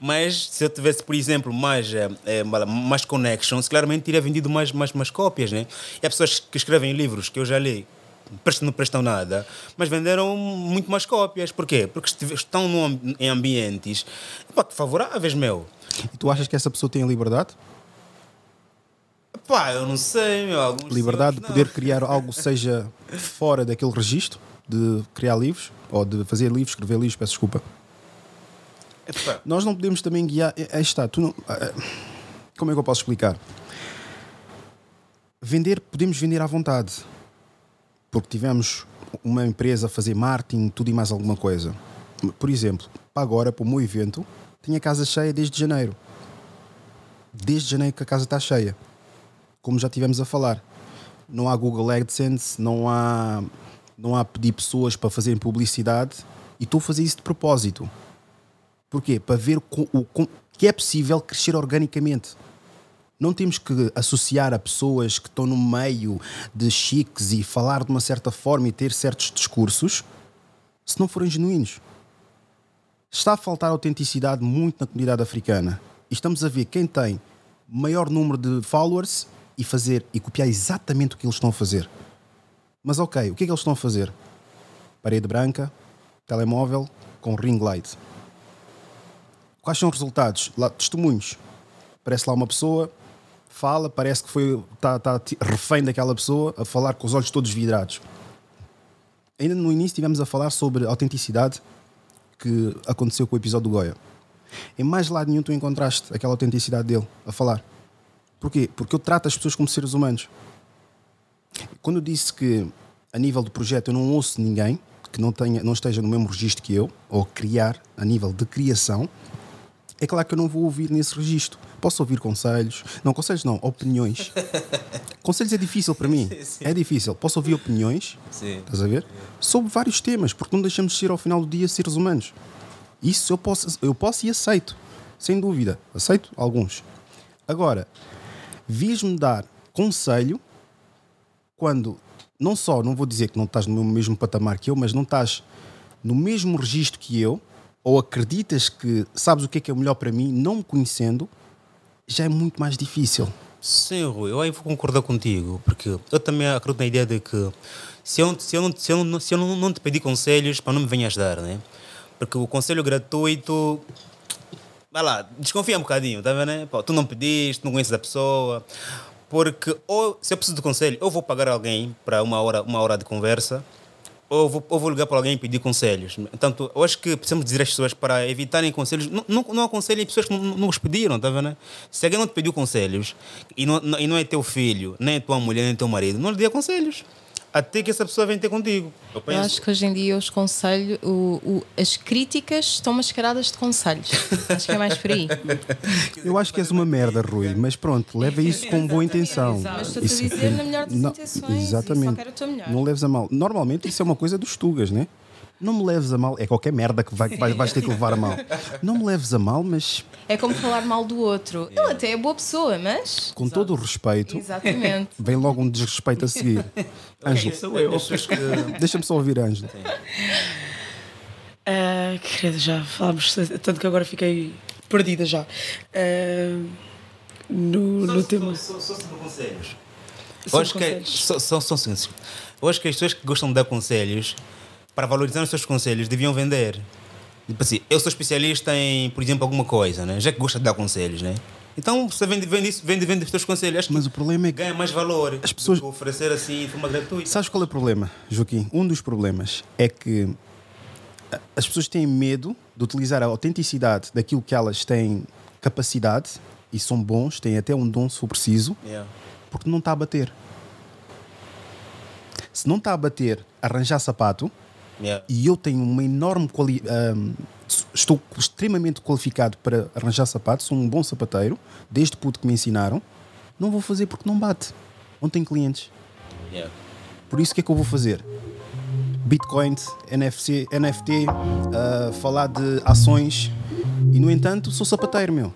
mas se eu tivesse, por exemplo, mais, eh, mais connections, claramente teria vendido mais, mais, mais cópias, né? E há pessoas que escrevem livros que eu já li, não prestam nada, mas venderam muito mais cópias. Porquê? Porque estão am- em ambientes pá, favoráveis, meu. E tu achas que essa pessoa tem liberdade? Pá, eu não sei, meu. Alguns Liberdade de poder criar algo seja [laughs] fora daquele registro de criar livros ou de fazer livros, escrever livros, peço desculpa. Epá, Nós não podemos também guiar. é- Aí está, tu não. ah, Como é que eu posso explicar? Vender, podemos vender à vontade. Porque tivemos uma empresa a fazer marketing, tudo e mais alguma coisa. Por exemplo, para agora, para o meu evento, tinha casa cheia desde janeiro. Desde janeiro que a casa está cheia. Como já tivemos a falar. Não há Google AdSense, não há, não há pedir pessoas para fazerem publicidade. E estou a fazer isso de propósito. Porquê? Para ver co- o, com- que é possível crescer organicamente. Não temos que associar a pessoas que estão no meio de chiques e falar de uma certa forma e ter certos discursos se não forem genuínos. Está a faltar autenticidade muito na comunidade africana. E estamos a ver quem tem maior número de followers e fazer e copiar exatamente o que eles estão a fazer. Mas ok, o que é que eles estão a fazer? Parede branca, telemóvel com ring light. Quais são os resultados? Lá, testemunhos. Aparece lá uma pessoa, fala, parece que foi tá, tá refém daquela pessoa a falar com os olhos todos vidrados. Ainda no início estivemos a falar sobre autenticidade que aconteceu com o episódio do Goya. Em mais lado nenhum tu encontraste aquela autenticidade dele a falar. Porquê? Porque eu trato as pessoas como seres humanos. Quando disse que a nível do projeto eu não ouço ninguém que não, tenha, não esteja no mesmo registro que eu, ou criar a nível de criação, é claro que eu não vou ouvir nesse registro. Posso ouvir conselhos, não, conselhos não, opiniões. [laughs] conselhos é difícil para mim, é difícil. Posso ouvir opiniões, Sim. estás a ver? Sobre vários temas, porque não deixamos de ser ao final do dia seres humanos. Isso eu posso, eu posso e aceito, sem dúvida. Aceito alguns. Agora, vis-me dar conselho quando não só não vou dizer que não estás no mesmo patamar que eu, mas não estás no mesmo registro que eu, ou acreditas que sabes o que é que é melhor para mim, não me conhecendo, já é muito mais difícil. Sim, Rui, eu aí vou concordar contigo, porque eu também acredito na ideia de que se eu, se eu, não, se eu, não, se eu não, não te pedir conselhos, para não me venhas dar, né? Porque o conselho gratuito, vai lá, desconfia um bocadinho, tá vendo? Né? Pô, tu não pediste, não conheces a pessoa. Porque ou se eu preciso de conselho, eu vou pagar alguém para uma hora, uma hora de conversa, ou vou, ou vou ligar para alguém e pedir conselhos. Portanto, eu acho que precisamos dizer às pessoas para evitarem conselhos. Não, não, não aconselhem pessoas que não, não os pediram, tá vendo? Se alguém não te pediu conselhos e não, não- e não é teu filho, nem é tua mulher, nem teu marido, não lhe dê conselhos. Até que essa pessoa venha ter contigo. Eu Eu penso. acho que hoje em dia os conselhos, o, o- as críticas estão mascaradas de conselhos. [laughs] acho que é mais por aí. Eu acho que és uma merda, Rui, mas pronto, leva isso com boa intenção. Mas estou-te a dizer na melhor das Não, intenções. Exatamente. Só quero o teu melhor. Não leves a mal. Normalmente isso é uma coisa dos tugas, né? Não me leves a mal. É qualquer merda que vai, vai- vais ter que levar a mal. Não me leves a mal, mas É como falar mal do outro. Ele até é boa pessoa, mas. com todo o respeito, Exatamente. [laughs] vem logo um desrespeito a seguir. [laughs] Ângelo, que- deixa-me só ouvir Ângelo. Ah, credo, já falámos, tanto que agora fiquei perdida já. Ah, no, no tema. Só, só sobre conselhos. Eu Sobre acho, que é, conselhos. só, só, só, assim, eu acho que as pessoas que gostam de dar conselhos, para valorizar os seus conselhos, deviam vender. Tipo assim, eu sou especialista em, por exemplo, alguma coisa, né? já que gosta de dar conselhos, né? Então você vende, vende isso, vende, vende os seus conselhos. Mas o problema é que ganha mais valor As pessoas- oferecer assim de forma gratuita. Sabes qual é o problema, Joaquim? Um dos problemas é que as pessoas têm medo de utilizar a autenticidade daquilo que elas têm capacidade e são bons, têm até um dom se for preciso, Yeah. porque não está a bater. Se não está a bater, arranjar sapato, Yeah. e eu tenho uma enorme quali ahm, estou extremamente qualificado para arranjar sapatos, sou um bom sapateiro, desde puto que me ensinaram, não vou fazer porque não bate. Não tenho clientes. Yeah. Por isso, o que é que eu vou fazer? Bitcoin, NFC, NFT, ah, falar de ações e, no entanto, sou sapateiro, meu.